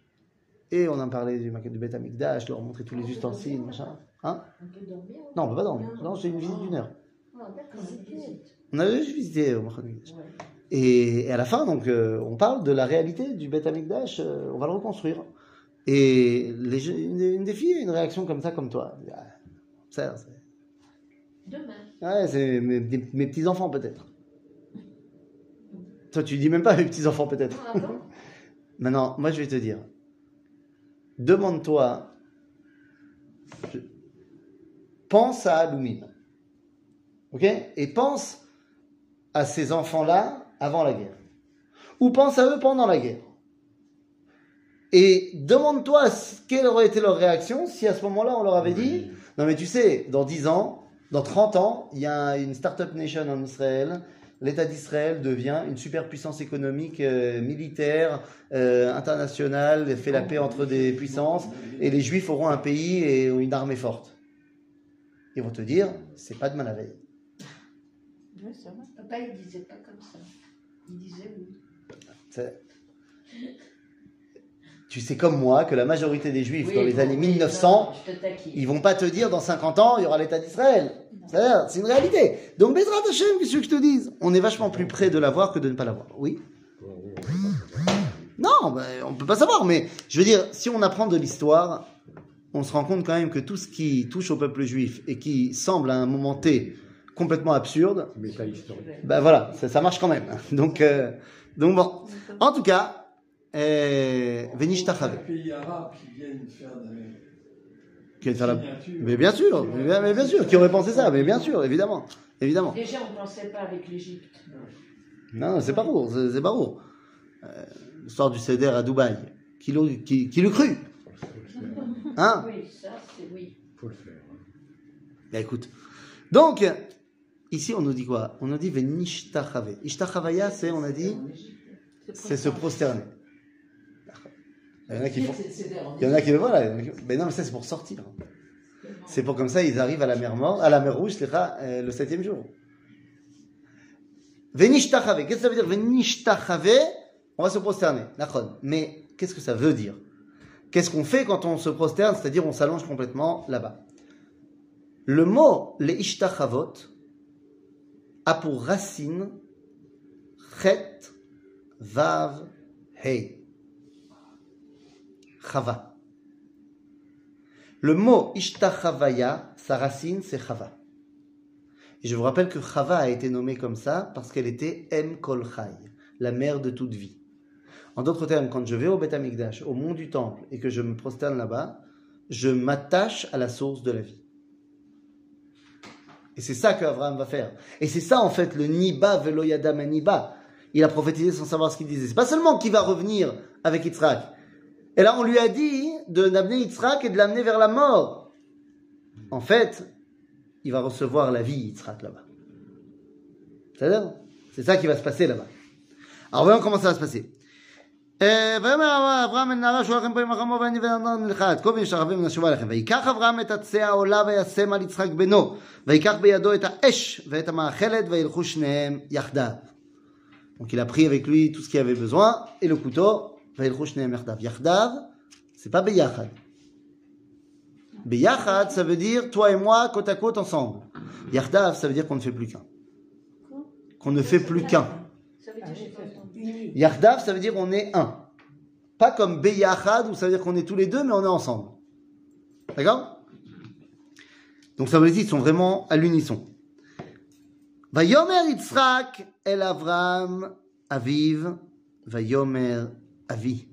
Et on en parlait du, du Beth Amigdash, leur montrer tous les ustensiles, machin. Hein On peut dormir Non, on peut pas dormir. Non, c'est une visite d'une heure. Ah. On avait juste visité au Amigdash. Ouais. Et, et à la fin, donc, euh, on parle de la réalité du Beth Amikdash, euh, on va le reconstruire. Et les, une, des- une des filles a une réaction comme ça, comme toi. Ça, c'est Demain. ouais, c'est mes, petits-enfants peut-être. Toi, tu dis même pas mes petits-enfants peut-être. Ah bon? Maintenant, moi, je vais te dire. Demande-toi. je- Pense à Lumim. Ok? Et pense à ces enfants-là avant la guerre. Ou pense à eux pendant la guerre. Et demande-toi quelle aurait été leur réaction si à ce moment-là on leur avait dit Non, mais tu sais, dans 10 ans, dans 30 ans, il y a une Startup Nation en Israël. L'État d'Israël devient une superpuissance économique, euh, militaire, euh, internationale, fait la paix entre des puissances, et les Juifs auront un pays et une armée forte. Ils vont te dire, c'est pas demain la veille. Oui, c'est vrai. Papa, il disait pas comme ça. Il disait oui. Tu sais comme moi que la majorité des Juifs Oui, dans les bon, années oui, 1900, non, je te taquine. ils vont pas te dire dans 50 ans, il y aura l'État d'Israël. C'est une réalité. Donc, Bezrat Hashem, qu'est-ce que je te dise? On est vachement plus près de l'avoir que de ne pas l'avoir. Oui? Va Non, ben, on peut pas savoir, mais je veux dire, si on apprend de l'histoire, on se rend compte quand même que tout ce qui touche au peuple juif et qui semble à un moment T complètement absurde, ben voilà, ça, ça marche quand même. Donc, euh, donc bon. En tout cas, euh, Venish Tachave. Les pays arabes qui viennent faire Qui la-. Mais bien sûr, mais bien, mais bien sûr, qui aurait pensé ça, mais bien sûr, évidemment, évidemment. Déjà, on ne pensait pas avec l'Égypte. Non, c'est pas lourd, c'est pas lourd. Euh, L'histoire du Seder à Dubaï, qui, qui, qui le cru? Hein Oui, ça, c'est oui. Faut le faire. hein. Bah, écoute. Donc, ici, on nous dit quoi? On nous dit Venishtachave. Ishtachavaya, c'est, on a dit, c'est se prosterner. Il y en a qui font. Il y en a qui voilà. Mais non, mais ça, c'est pour sortir. C'est pour comme ça, ils arrivent à la mer morte, à la mer rouge, euh, le septième jour. Venishtachave. Qu'est-ce que ça veut dire Venishtachave? On va se prosterner. D'accord. Mais qu'est-ce que ça veut dire? Qu'est-ce qu'on fait quand on se prosterne C'est-à-dire, on s'allonge complètement là-bas. Le mot les ishtachavot a pour racine chet, vav, hei. Chava. Le mot ishtachavaya, sa racine c'est chava. Et je vous rappelle que chava a été nommée comme ça parce qu'elle était em kol chai, la mère de toute vie. En d'autres termes, quand je vais au Beth Amikdash, au mont du temple, et que je me prosterne là-bas, je m'attache à la source de la vie. Et c'est ça qu'Abraham va faire. Et c'est ça, en fait, le Niba veloyadam Niba. Il a prophétisé sans savoir ce qu'il disait. C'est pas seulement qu'il va revenir avec Yitzhak. Et là, on lui a dit de d'amener Yitzhak et de l'amener vers la mort. En fait, il va recevoir la vie, Yitzhak, là-bas. C'est ça qui va se passer là-bas. Alors, voyons comment ça va se passer. אה, ויאמר אברהם אל נערה שולחם פה עם החמו ואני ונתן לך את כה וישתחווה מן השובה לכם. ויקח אברהם את עצי העולה וישם על יצחק בנו ויקח בידו את האש ואת המאכלת וילכו שניהם יחדיו. Donc il a pris avec lui tout ce qu'il avait besoin et le couteau וילכו שניהם יחדיו. יחדיו, c'est pas ביחד. ביחד, ça veut dire toi et moi côte à côte ensemble. יחדיו, ça veut dire qu'on ne fait plus qu'un. Qu'on ne fait plus qu'un. Entendu. Yardav, ça veut dire on est un. Pas comme Beyachad, où ça veut dire qu'on est tous les deux, mais on est ensemble. D'accord? Donc ça veut dire qu'ils sont vraiment à l'unisson. Vayomer Yitzhak el Avram Aviv Vayomer Avi.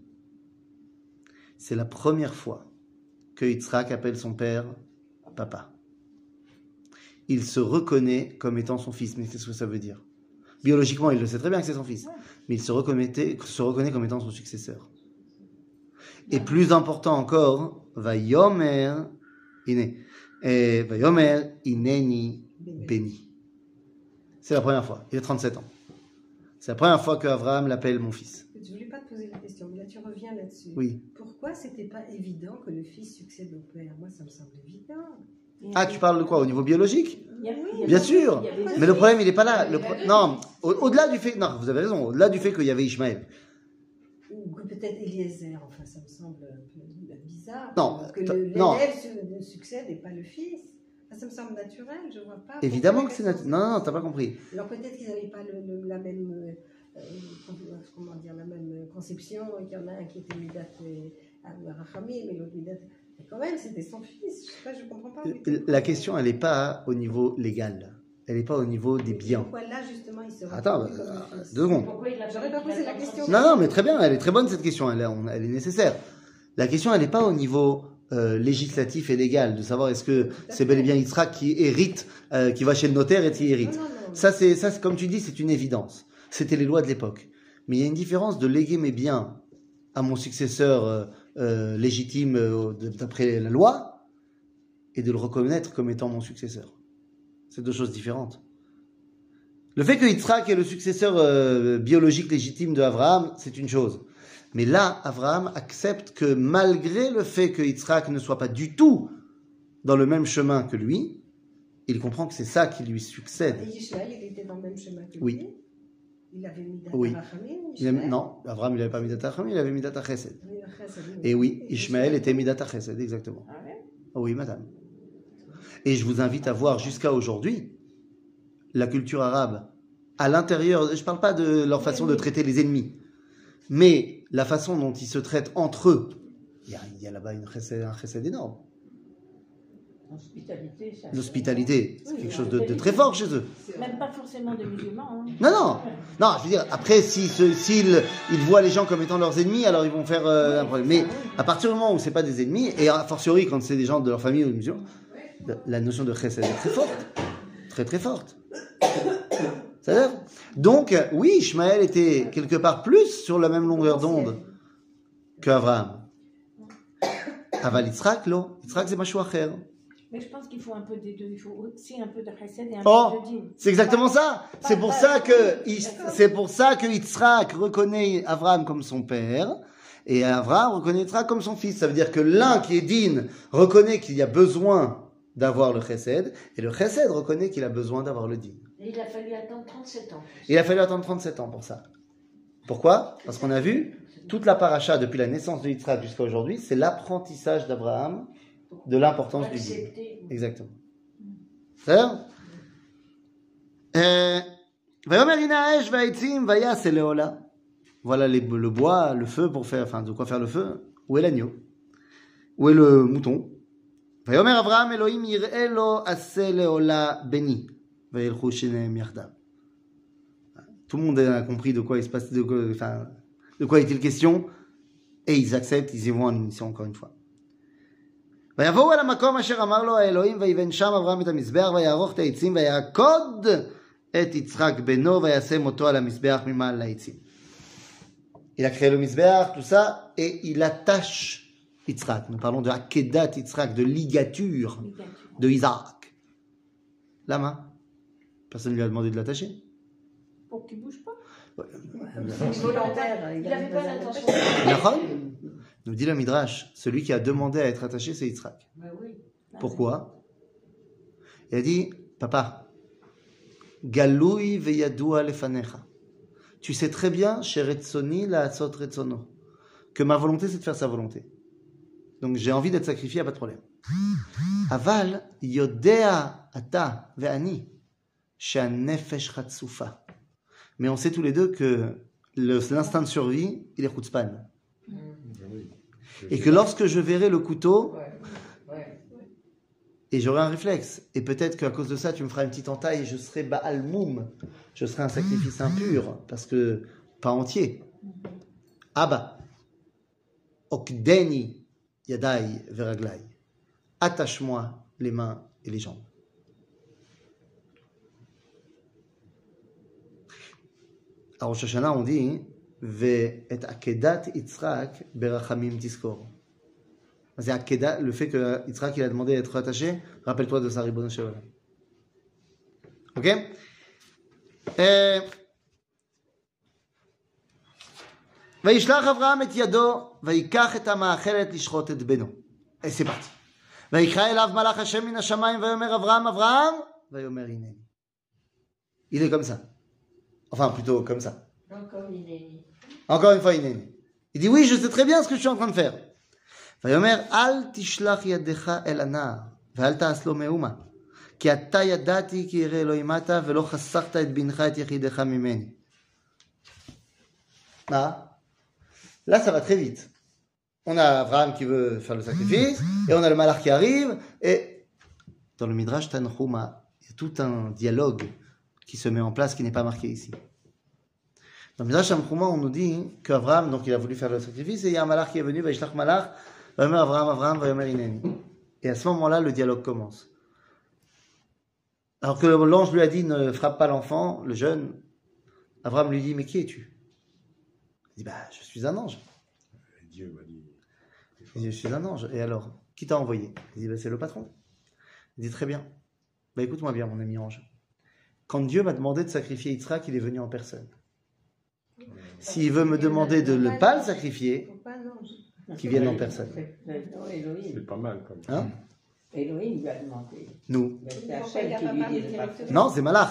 C'est la première fois que Yitzhak appelle son père papa. Il se reconnaît comme étant son fils. Mais qu'est-ce que ça veut dire? Biologiquement, il le sait très bien que c'est son fils. Mais il se, reconnaît- se reconnaît comme étant son successeur. Et plus important encore, Vayomer. Et Vayomer Ineni Beni. C'est la première fois. Il a 37 ans. C'est la première fois que Abraham l'appelle mon fils. Je voulais pas te poser la question, mais là tu reviens là-dessus. Oui. Pourquoi c'était pas évident que le fils succède au père? Moi, ça me semble évident. Ah, tu parles de quoi Au niveau biologique oui, Bien sûr. avait Mais le problème, il n'est pas là. Le pro- Non, au- au-delà du fait. Non, vous avez raison. Au-delà du fait qu'il y avait Ishmaël. Ou que peut-être Eliezer, enfin ça me semble bizarre. Non, que non. l'élève su- succède et pas le fils. Enfin, ça me semble naturel, je vois pas. Évidemment que c'est naturel. sont- Non, non, t'as pas compris. Alors peut-être qu'ils n'avaient pas le- le- la même, euh, euh, comment dire, la même conception, qu'il y en a un qui était Midat et Rachamim, et l'autre Midat. Mais quand même, c'était son fils. Je sais pas, je comprends pas. tout. La question, elle n'est pas au niveau légal. Elle n'est pas au niveau des biens. Pourquoi là, justement, il se Attends, euh, deux secondes. J'aurais pas posé la question. Non, non, mais très bien. Elle est très bonne cette question. Elle est, on- elle est nécessaire. La question, elle n'est pas au niveau euh, législatif et légal de savoir est-ce que c'est bel et bien Yitzhak qui hérite, euh, qui va chez le notaire et qui hérite. Non, non, non. Ça, c'est, ça, c'est- comme tu dis, c'est une évidence. C'était les lois de l'époque. Mais il y a une différence de léguer mes biens à mon successeur euh, euh, légitime euh, d'après la loi et de le reconnaître comme étant mon successeur. C'est deux choses différentes. Le fait que Yitzhak est le successeur euh, biologique légitime de Abraham, c'est une chose. Mais là, Abraham accepte que malgré le fait que Yitzhak ne soit pas du tout dans le même chemin que lui, il comprend que c'est ça qui lui succède. Et il était dans le même chemin que Oui. Il avait mis Oui. Il non, Abraham, il n'avait pas Acham, il avait oui. Et oui, Ishmaël était Midat Chesed, exactement. Ah ouais? Oui, madame. Et je vous invite à voir jusqu'à aujourd'hui la culture arabe à l'intérieur. Je ne parle pas de leur façon de traiter les ennemis, mais la façon dont ils se traitent entre eux. Il y a, a là-bas un chesed énorme. L'hospitalité, ça. L'hospitalité, c'est Oui, quelque chose de, très fort chez eux. Même pas forcément des musulmans. hein. Non, non, non, je veux dire, après, s'ils ils voient les gens comme étant leurs ennemis, alors ils vont faire euh, un problème. Mais à partir du moment où c'est pas des ennemis, et a fortiori quand c'est des gens de leur famille ou de musulmans, la notion de chesed est très forte. Très, très forte. C'est-à-dire Donc, euh, oui, Ishmaël était quelque part plus sur la même longueur d'onde qu'Abraham. Aval Yitzhak, lo. Yitzhak, c'est machou acher. Mais je pense qu'il faut un peu des deux. Il faut aussi un peu de chesed et un Oh, peu de din. C'est exactement ça. C'est pour ça que c'est pour ça que Yitzhak reconnaît Abraham comme son père et Abraham reconnaît Yitzhak comme son fils. Ça veut dire que l'un qui est din reconnaît qu'il y a besoin d'avoir le chesed et le chesed reconnaît qu'il a besoin d'avoir le din. Et il a fallu attendre 37 ans. Il a fallu attendre 37 ans pour ça. Pourquoi? Parce qu'on a vu toute la paracha depuis la naissance de Yitzhak jusqu'à aujourd'hui, c'est l'apprentissage d'Abraham de l'importance du bien. Exactement. Mm. Euh, eh, voilà le bois, le feu pour faire, enfin de quoi faire le feu. Où est l'agneau? Où est le mouton? Tout le monde a compris de quoi il se passe, de quoi était le question, et ils acceptent, ils y vont en mission encore une fois. ויבואו אל המקום אשר אמר לו האלוהים ויבן שם אברהם את המזבח ויערוך את העצים ויעקוד את יצחק בנו וישם אותו על המזבח ממעל לעצים. Il a créé le misbéach, tout ça, et il attache Yitzhak. Nous parlons de Akedat Yitzhak, de ligature de Isaac. Lama Personne ne lui a demandé de l'attacher. Pour qu'il bouge pas. volontaire. Il avait n'avait pas besoin l'intention. Nous dit le Midrash, celui qui a demandé à être attaché, c'est Yitzhak. Oui. Pourquoi? Il a dit, papa, Galoui veyadua lefanecha. Tu sais très bien, chez Retsoni, la Retsono, que ma volonté, c'est de faire sa volonté. Donc j'ai envie d'être sacrifié, pas de problème. Aval, yodea ata ve'ani, she'anefesh chatsufa. Mais on sait tous les deux que l'instinct de survie, il est chutzpan. Et que lorsque je verrai le couteau, Ouais. Ouais. et j'aurai un réflexe. Et peut-être qu'à cause de ça, tu me feras une petite entaille et je serai Baal Moum. Je serai un sacrifice impur, parce que pas entier. Abba, okdeni yadai veraglai. Attache-moi les mains et les jambes. À Rosh Hashanah, on dit Ve et akedat Yitzhak berachamim tiskor. C'est akedat, le fait que Yitzhak il a demandé d'être attaché. Rappelle-toi de sa ribbon Shalom. Ok אה, וישלח אברהם את ידו, ויקח את המאכלת לשחוט את בנו. אה, c'est parti. ויקרא אליו מלאך השם מן השמיים, ויאמר אברהם, אברהם, ויאמר הנני. Il est comme ça. Enfin, plutôt comme ça. Encore une année. Encore une fois, הנני. Il dit, oui, je sais très bien ce que je suis en train de faire. ויאמר, אל תשלח ידך אל הנער, ואל תעש לו מאומה. כי אתה ידעתי כי ירא אלוהים אתה, ולא חסכת את בנך את יחידך ממני. Ah. Là, ça va très vite. On a Abraham qui veut faire le sacrifice, et on a le malach qui arrive, et dans le Midrash Tanhuma, il y a tout un dialogue qui se met en place qui n'est pas marqué ici. Dans le Midrash Tanhuma, on nous dit qu'Abraham, donc il a voulu faire le sacrifice, et il y a un malach qui est venu, Vaishlach malach, Vayomer Abraham, Abraham, Vayomer Ineni. Et à ce moment-là, le dialogue commence. Alors que l'ange lui a dit ne frappe pas l'enfant, le jeune, Abraham lui dit mais qui es-tu? Il dit bah je suis un ange. Et Dieu m'a dit. Il dit je suis un ange. Et alors qui t'a envoyé? Il dit bah, c'est le patron. Il dit très bien. Bah écoute-moi bien mon ami ange. Quand Dieu m'a demandé de sacrifier Yitzhak, il est venu en personne. S'il veut me demander de ne pas le sacrifier, qu'il vienne en personne. C'est pas mal comme Hein Elohim lui a demandé. Nous. C'est Hachem qui lui dit de. Non, c'est Malach.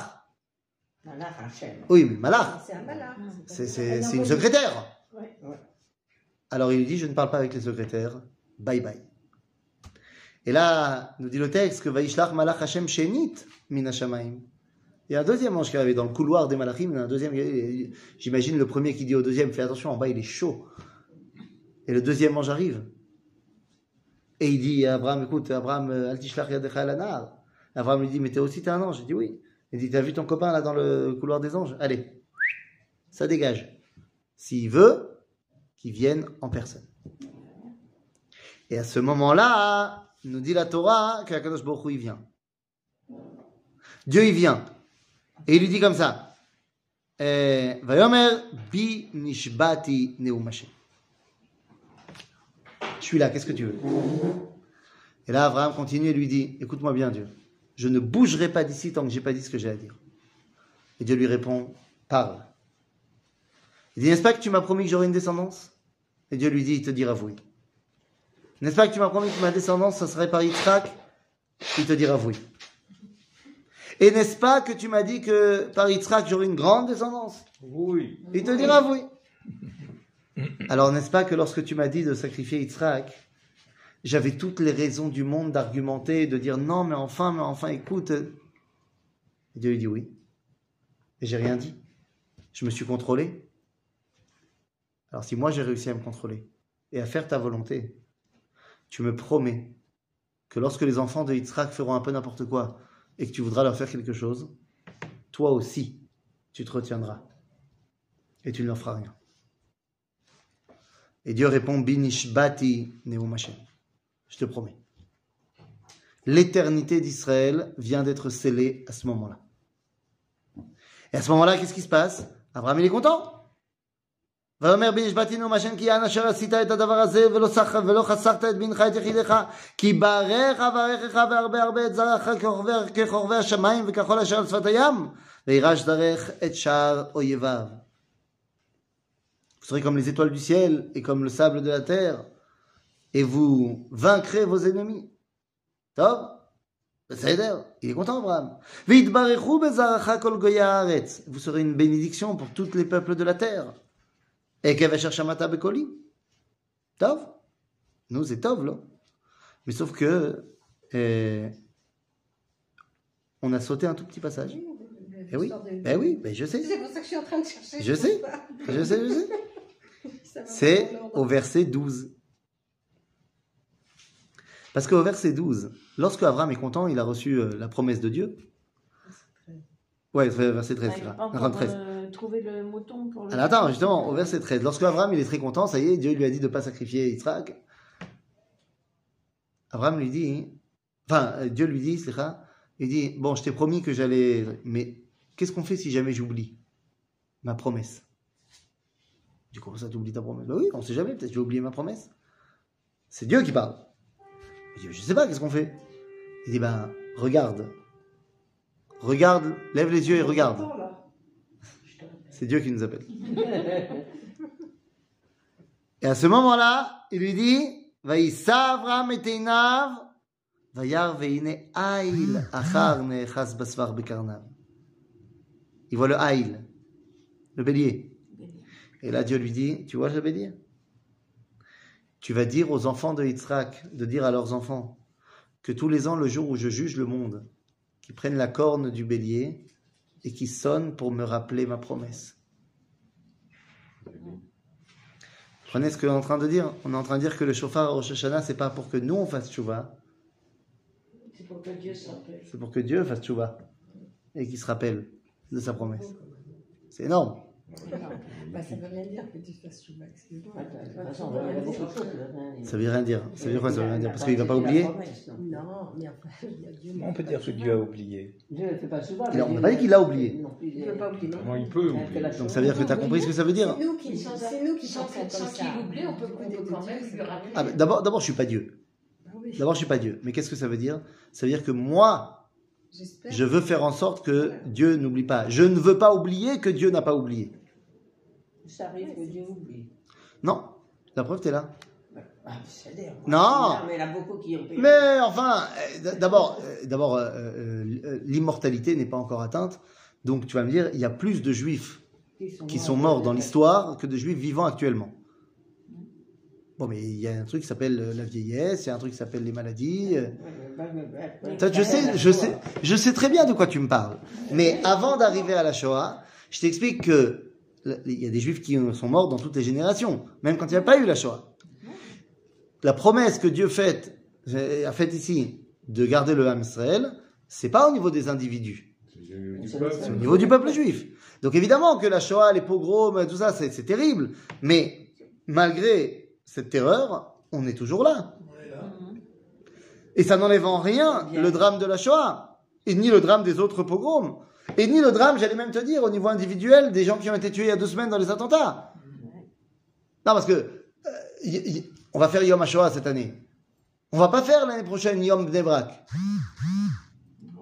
Malach Hachem. Oui, mais Malach, C'est un malard. c'est une secrétaire. Ouais. Alors il lui dit, je ne parle pas avec les secrétaires, bye bye. Et là, nous dit le texte que Vaishlach Malach Hashem Shenit min Hashamaim. Il y a un deuxième ange qui arrive dans le couloir des Malachim, un deuxième, j'imagine le premier qui dit au deuxième, fais attention, en bas il est chaud. Et le deuxième ange arrive. Et il dit à Abraham, écoute, Abraham, euh. Abraham lui dit, mais t'es aussi un ange. Il dit oui. Il dit, t'as vu ton copain là dans le couloir des anges? Allez, ça dégage. S'il veut, qu'il vienne en personne. Et à ce moment-là, nous dit la Torah que Kadosh Baruch Hu, il vient. Dieu il vient. Et il lui dit comme ça. Vayomer bi nishbati. Je suis là, qu'est-ce que tu veux? Et là, Abraham continue et lui dit, écoute-moi bien Dieu, je ne bougerai pas d'ici tant que j'ai pas dit ce que j'ai à dire. Et Dieu lui répond, parle. Il dit, n'est-ce pas que tu m'as promis que j'aurais une descendance? Et Dieu lui dit, il te dira oui. N'est-ce pas que tu m'as promis que ma descendance, ce serait par Yitzhak? Il te dira oui. Et n'est-ce pas que tu m'as dit que par Yitzhak, j'aurais une grande descendance? Oui. Il te dira oui. Alors n'est-ce pas que lorsque tu m'as dit de sacrifier Yitzhak, j'avais toutes les raisons du monde d'argumenter, de dire non, mais enfin, mais enfin, écoute. Et Dieu lui dit oui. Et j'ai rien dit. Je me suis contrôlé. Alors si moi j'ai réussi à me contrôler et à faire ta volonté, tu me promets que lorsque les enfants de Yitzhak feront un peu n'importe quoi et que tu voudras leur faire quelque chose, toi aussi, tu te retiendras et tu ne leur feras rien. Et Dieu répond, Binishbati Neum Hashem. Je te promets. L'éternité d'Israël vient d'être scellée à ce moment-là. Et à ce moment-là, qu'est-ce qui se passe? Abraham, il est content. ויאמר בנשבעתי נאום השם כי יען אשר עשית את הדבר הזה ולא, סח, ולא חסכת את בנך את יחידך כי ברך אברכך והרבה הרבה את זרעך כחורבי, כחורבי השמיים וככל אשר על שפת הים וירש דרך את שער אויביו. Vous serez comme les étoiles du ciel et comme le sable de la terre, et vous vaincrez vos ennemis. Top בסדר, il est content Abraham. ויתברכו בזרעך כל גויי הארץ. Vous serez une bénédiction pour tous les peuples de la terre. Et כבשר שמעת בקולי. טוב. Nous, c'est טוב, לא? Mais sauf que, euh, on a sauté un tout petit passage. Eh oui, eh oui, mais je sais. C'est pour ça que je suis en train de chercher. Je sais. Je sais, je sais. Ça va C'est dans l'ordre. au verset 12. Parce qu'au verset 12, lorsque Abraham est content, il a reçu euh, la promesse de Dieu. Ouais, verset 13, c'est Ouais, là. encore, Enfin, 13. trouvé le mouton pour le. Alors attends, justement, au verset 13, lorsque Abraham il est très content, ça y est, Dieu lui a dit de ne pas sacrifier Yitzhak. Abraham lui dit, enfin, Dieu lui dit, Slicha, il dit, bon, je t'ai promis que j'allais, mais qu'est-ce qu'on fait si jamais j'oublie ma promesse? Du coup, ça t'oublies ta promesse? Bah oui, on sait jamais, peut-être vais oublier ma promesse. C'est Dieu qui parle. Il dit, je sais pas, qu'est-ce qu'on fait? Il dit, ben, regarde. Regarde, lève les yeux et regarde. C'est Dieu qui nous appelle. Et à ce moment-là, il lui dit. Il voit le Aïl, le bélier. Et là, Dieu lui dit, tu vois le bélier? Tu vas dire aux enfants de Yitzhak, de dire à leurs enfants, que tous les ans, le jour où je juge le monde, qu'ils prennent la corne du bélier et qui sonnent pour me rappeler ma promesse. Prenez ce qu'on est en train de dire. On est en train de dire que le chauffard à Rosh Hashanah, c'est pas pour que nous on fasse tchouva, C'est pour que Dieu c'est pour que Dieu fasse tchouva et qu'il se rappelle de sa promesse. C'est énorme. Ça veut rien dire que tu fasses chouba, excuse-moi. Ça veut rien dire. Ça veut quoi Ça veut rien dire? Parce qu'il va pas oublier? Non, mais enfin, il y a Dieu. On peut dire que Dieu a oublié? Dieu ne fait pas on n'a pas dit qu'il a oublié. Il ne peut pas oublier. non il peut Donc ça veut dire que tu as compris ce que ça veut dire? C'est nous qui, Sans qu'il oublie, on peut, quand même lui rappeler. ah, D'abord, d'abord, je suis pas Dieu. Oui, D'abord, je suis pas Dieu. Mais qu'est-ce que ça veut dire? Ça veut dire que moi, je veux faire en sorte que Dieu n'oublie pas. Je ne veux pas oublier que Dieu n'a pas oublié. Ça arrive que Dieu oublie. Non. La preuve, tu es là. Ah. Non. mais il y en a beaucoup qui ont payé. Mais enfin, euh, d'abord, euh, d'abord, euh, euh, l'immortalité n'est pas encore atteinte. Donc tu vas me dire, il y a plus de juifs qui sont morts dans l'histoire que de juifs vivants actuellement. Bon, mais il y a un truc qui s'appelle la vieillesse, il y a un truc qui s'appelle les maladies. je sais, je sais, je sais très bien de quoi tu me parles. Mais avant d'arriver à la Shoah, je t'explique que il y a des juifs qui sont morts dans toutes les générations, même quand il n'y a pas eu la Shoah. La promesse que Dieu fait, a faite ici de garder le Ham Israël, c'est pas au niveau des individus, Du C'est au niveau du peuple juif. Donc évidemment que la Shoah, les pogroms, tout ça, c'est terrible. Mais malgré cette terreur, on est toujours là. Et ça n'enlève en rien le drame de la Shoah, et ni le drame des autres pogroms, et ni le drame, j'allais même te dire, au niveau individuel, des gens qui ont été tués il y a deux semaines dans les attentats. Non, parce que euh, on va faire Yom HaShoah cette année. On va pas faire l'année prochaine Yom Bnei Brak.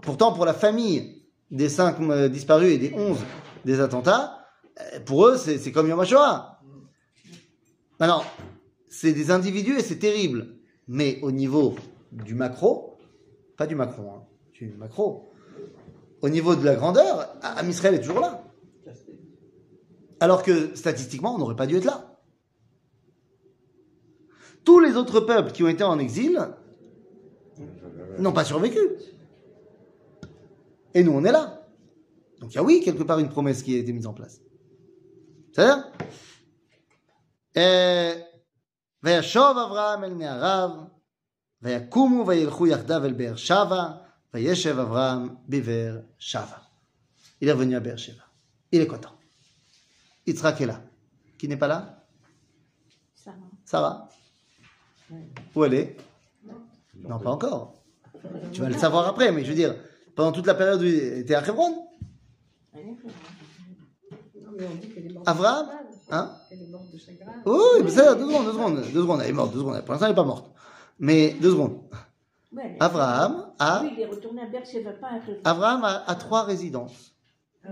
Pourtant, pour la famille des cinq euh, disparus et des onze des attentats, euh, pour eux, c'est c'est comme Yom HaShoah. Alors, c'est des individus et c'est terrible. Mais au niveau du macro, pas du macro, hein, du macro, au niveau de la grandeur, Am Israël est toujours là. Alors que statistiquement, on n'aurait pas dû être là. Tous les autres peuples qui ont été en exil n'ont pas survécu. Et nous, on est là. Donc il y a oui, quelque part, une promesse qui a été mise en place. C'est-à-dire אה, וישוב אברהם אל נעריו, ויקומו וילכו יחדיו אל באר שבע, Vayeshev Avram Bever Shava. Il est revenu à Beersheba. Il est content. Yitzhak est là. Qui n'est pas là Sarah. Sarah. Où elle est non. non, pas encore. tu vas le savoir après, mais je veux dire, pendant toute la période où il était à Hebron. Avram Hein Elle est morte de chagrin. Oui, oui, deux secondes, deux secondes, deux secondes. Elle est morte, deux secondes. Pour l'instant, elle n'est pas morte. Mais deux secondes. Ouais, Abraham a, Oui, il est retourné à Beersheba, pas à Hebron. Abraham a, a trois résidences. Ah,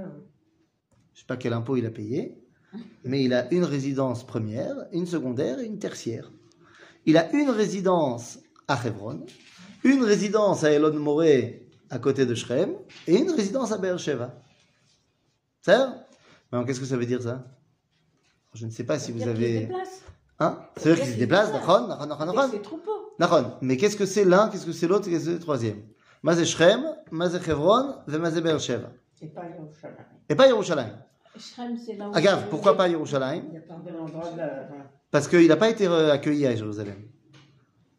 Je sais pas quel impôt il a payé, mais il a une résidence première, une secondaire et une tertiaire. Il a une résidence à Hebron, une résidence à Elon Moré à côté de Shrem et une résidence à Beersheba. Ça Mais qu'est-ce que ça veut dire ça? Je ne sais pas si vous C'est-à-dire avez. Hein? Ça veut dire qu'il se déplace, Nachon, Nachon, Nachon, Mais qu'est-ce que c'est l'un, qu'est-ce que c'est l'autre, qu'est-ce que c'est le troisième? Mazé Shrem, Mazé Hebron, et pas Yerushalayim. Et pas Yerushalayim. Shrem, c'est là où. Agave, pourquoi pas Yerushalayim? Parce qu'il n'a pas été accueilli à Jérusalem.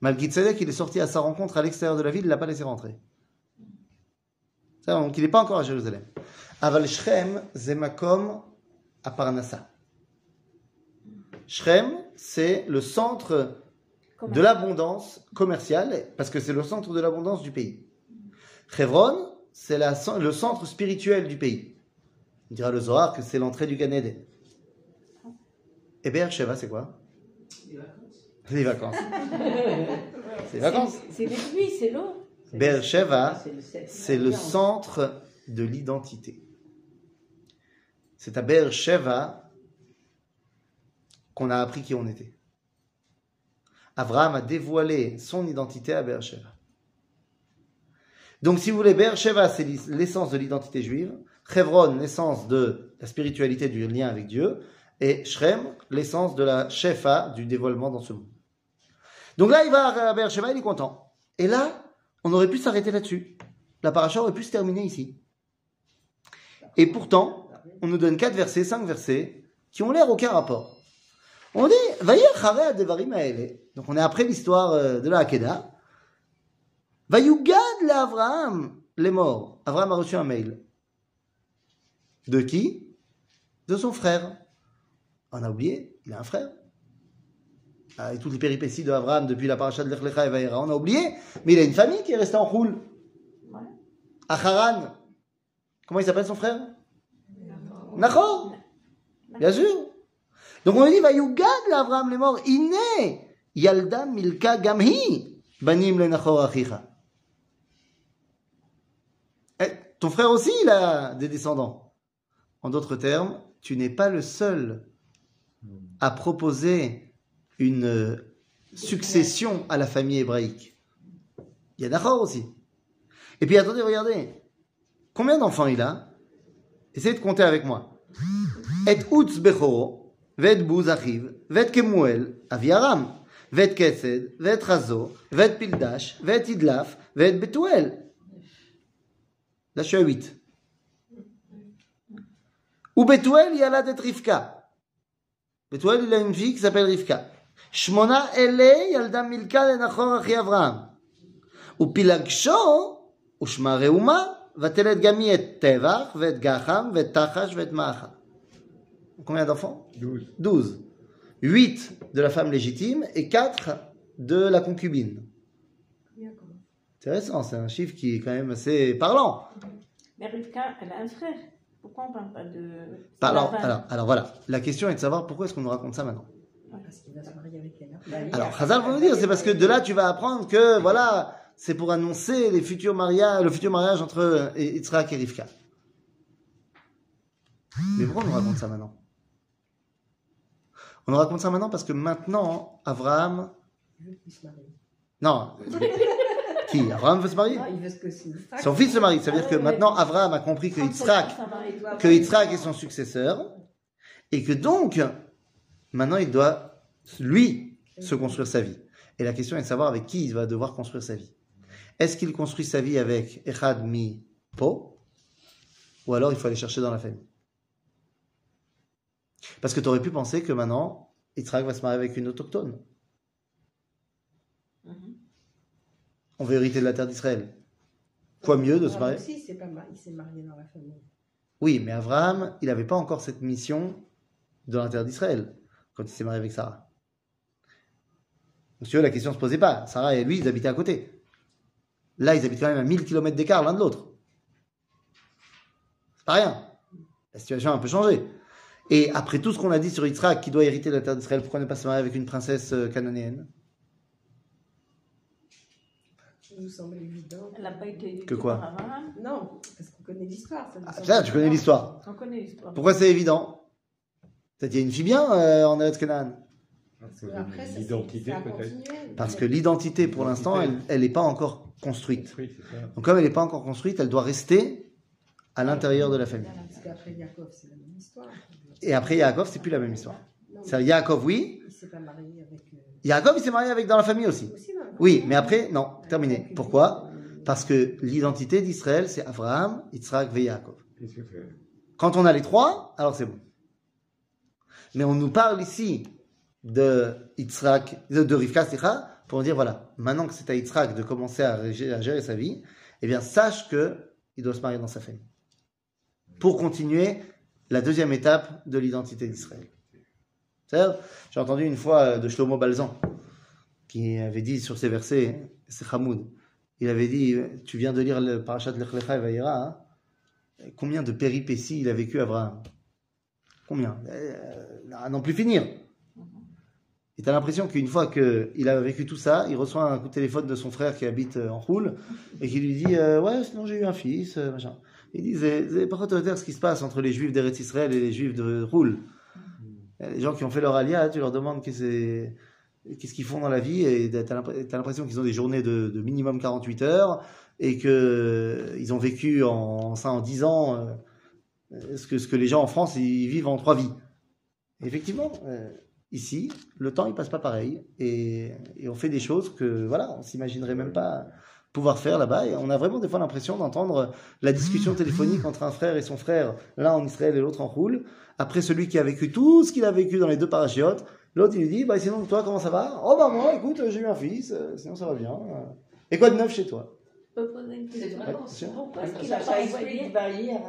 Malgré Tzedek, il est sorti à sa rencontre à l'extérieur de la ville, il ne l'a pas laissé rentrer. Donc il n'est pas encore à Jérusalem. Aval Shrem, Zemakom, à Parnassa. Shrem, c'est le centre de l'abondance commerciale, parce que c'est le centre de l'abondance du pays. Hebron, c'est la- le centre spirituel du pays. On dira le Zohar que c'est l'entrée du Gan Eden. Et Beersheba, c'est quoi? Les vacances. c'est les vacances. C'est les pluies, c'est l'eau. Beersheba, C'est le centre de l'identité. C'est à Beersheba qu'on a appris qui on était. Abraham a dévoilé son identité à Beersheba. Donc, si vous voulez, Beersheba, c'est l'essence de l'identité juive. Hebron, l'essence de la spiritualité du lien avec Dieu. Et Shrem, l'essence de la Shefa, du dévoilement dans ce monde. Donc là, il va à Beersheba, il est content. Et là, on aurait pu s'arrêter là-dessus. La paracha aurait pu se terminer ici. Et pourtant, on nous donne quatre versets, cinq versets, qui ont l'air aucun rapport. On dit, Devarim. Donc on est après l'histoire euh, de la Hakeda. Vayugad la Avraham, les morts. Avraham a reçu un mail. De qui? De son frère. On a oublié, il a un frère. Ah, et toutes les péripéties de Avraham depuis la paracha de Lech Lecha et Vayera, on a oublié. Mais il a une famille qui est restée en roule. Ouais. À Haran. Comment il s'appelle son frère? Nachor. Bien sûr. Donc on dit, Vayugad l'Avraham les morts, Iné, Yalda Milka Gamhi, Banim le Nachor Achicha. Eh, ton frère aussi, il a des descendants. En d'autres termes, tu n'es pas le seul à proposer une succession à la famille hébraïque. Il y a Nachor aussi. Et puis attendez, regardez. Combien d'enfants il a? Essayez de compter avec moi. Et Utz Bechoro, Vet Bouz Achiv, Vet Kemuel, Aviaram, Vet Kesed, Vet Razo, Vet Pildash, Vet Idlaf, Vet Betuel. Là, je suis à 8. Ou Betuel, il y a là d'être Rivka. Betuel, il a une fille qui s'appelle Rivka. Shmona Ele, Yalda Milka, Lenachor, Achi Avraham. ופילגשו, ושמה ראומה, ותלד גם היא את טבח, ואת גחם, ואת תחש, ואת מאחה. Combien d'enfants 12. 12. 8 de la femme légitime et 4 de la concubine. Intéressant, c'est un chiffre qui est quand même assez parlant. Mais Rivka, elle a un frère. Pourquoi on parle pas de. Alors, alors, alors voilà, la question est de savoir pourquoi est-ce qu'on nous raconte ça maintenant. Parce qu'il va se marier avec elle. hein. Alors, Chazal va nous dire, c'est parce que de là, tu vas apprendre que, voilà, c'est pour annoncer les futurs mariages, le futur mariage entre Yitzhak et Rivka. Mais pourquoi on nous raconte ça maintenant? On nous raconte ça maintenant parce que maintenant, Abraham... Il veut qu'il se marie. Non. Qui? Abraham veut se marier? Non, il veut ce que c'est. Son fils se marie. Ça veut dire que maintenant, Abraham a compris que Yitzhak, que Yitzhak est son successeur et que donc, maintenant, il doit, lui, se construire sa vie. Et la question est de savoir avec qui il va devoir construire sa vie. Est-ce qu'il construit sa vie avec Echad mi Po ou alors il faut aller chercher dans la famille? Parce que tu aurais pu penser que maintenant, Yitzhak va se marier avec une autochtone. Mhm. On veut hériter de la terre d'Israël. Quoi mieux de se marier? aussi, c'est pas mal. Il s'est marié dans la famille. Oui, mais Abraham, il n'avait pas encore cette mission dans la terre d'Israël quand il s'est marié avec Sarah. Monsieur, la question ne se posait pas. Sarah et lui, ils habitaient à côté. Là, ils habitent quand même à 1000 km d'écart l'un de l'autre. C'est pas rien. La situation a un peu changé. Et après tout ce qu'on a dit sur Yitzhak, qui doit hériter de la terre d'Israël, pourquoi ne pas se marier avec une princesse euh, cananéenne Ça nous semble évident. Elle n'a pas été Que quoi? par. Non, parce qu'on connaît l'histoire. ça Ah, tu connais l'histoire. On connaît l'histoire. Pourquoi c'est évident? Peut-être qu'il y a une fille bien euh, en Eretz Canaan. L'identité peut-être. Parce que l'identité, pour l'instant, elle n'est pas encore construite. Donc comme elle n'est pas encore construite, elle doit rester à l'intérieur de la famille. Parce qu'après Yaakov, c'est la même histoire. Et après Yaakov, c'est plus la même histoire. C'est Yaakov, oui. il s'est pas marié avec. euh, Yaakov, il s'est marié avec dans la famille aussi. Oui, mais après, non, terminé. Avec- Pourquoi? Parce que l'identité d'Israël, c'est Abraham, Yitzhak et Yaakov. Qu'est-ce que c'est? Quand on a les trois, alors c'est bon. Mais on nous parle ici de Yitzhak, de, de Rivka, slicha, pour dire voilà, maintenant que c'est à Yitzhak de commencer à, rég- à gérer sa vie, eh bien sache que il doit se marier dans sa famille. Pour continuer la deuxième étape de l'identité d'Israël. J'ai entendu une fois euh, de Shlomo Balzan, qui avait dit sur ces versets, c'est Hamoud, il avait dit, tu viens de lire le parachat Lech Lecha et Vayera, hein combien de péripéties il a vécu Abraham? Combien? Euh, À n'en plus finir. Et tu as l'impression qu'une fois qu'il a vécu tout ça, il reçoit un coup de téléphone de son frère qui habite euh, en Roule et qui lui dit euh, Ouais, sinon j'ai eu un fils, euh, machin. Il dit C'est pas autoritaire ce qui se passe entre les juifs d'Eretz Israël et les juifs de Roule. Les gens qui ont fait leur alia, tu leur demandes qu'est-ce qu'ils font dans la vie et tu as l'impression qu'ils ont des journées de, de minimum 48 heures et qu'ils ont vécu en, ça en 10 ans euh, ce, que, ce que les gens en France ils vivent en trois vies. Et effectivement, euh, ici, le temps il passe pas pareil et, et on fait des choses que voilà, on s'imaginerait même pas pouvoir faire là-bas et on a vraiment des fois l'impression d'entendre la discussion téléphonique entre un frère et son frère, l'un en Israël et l'autre en Roule, après celui qui a vécu tout ce qu'il a vécu dans les deux parachiotes, l'autre il lui dit bah sinon toi comment ça va? Oh bah moi écoute j'ai eu un fils, euh, sinon ça va bien. euh. Et quoi de neuf chez toi? Je peux poser une C'est question. Pourquoi est-ce qu'il Ça, a ça pas explique envoyé Bali à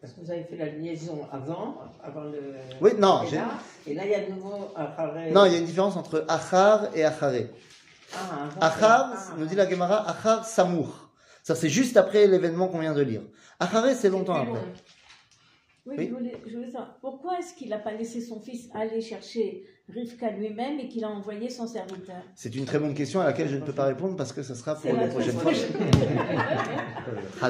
parce que vous avez fait la liaison avant, avant le. Oui, non, et là, et là, il y a de nouveau Harare. Non, il y a une différence entre Achar et Acharé. Ah, Achar, ah, nous dit la Gemara, Achar Samour. Ça, c'est juste après l'événement qu'on vient de lire. Acharé, c'est longtemps après. Oui, Oui. Je, voulais, je voulais savoir, pourquoi est-ce qu'il n'a pas laissé son fils aller chercher Rivka lui-même et qu'il a envoyé son serviteur? C'est une très bonne question à laquelle je ne peux pas répondre parce que ça sera pour la la prochaine fois.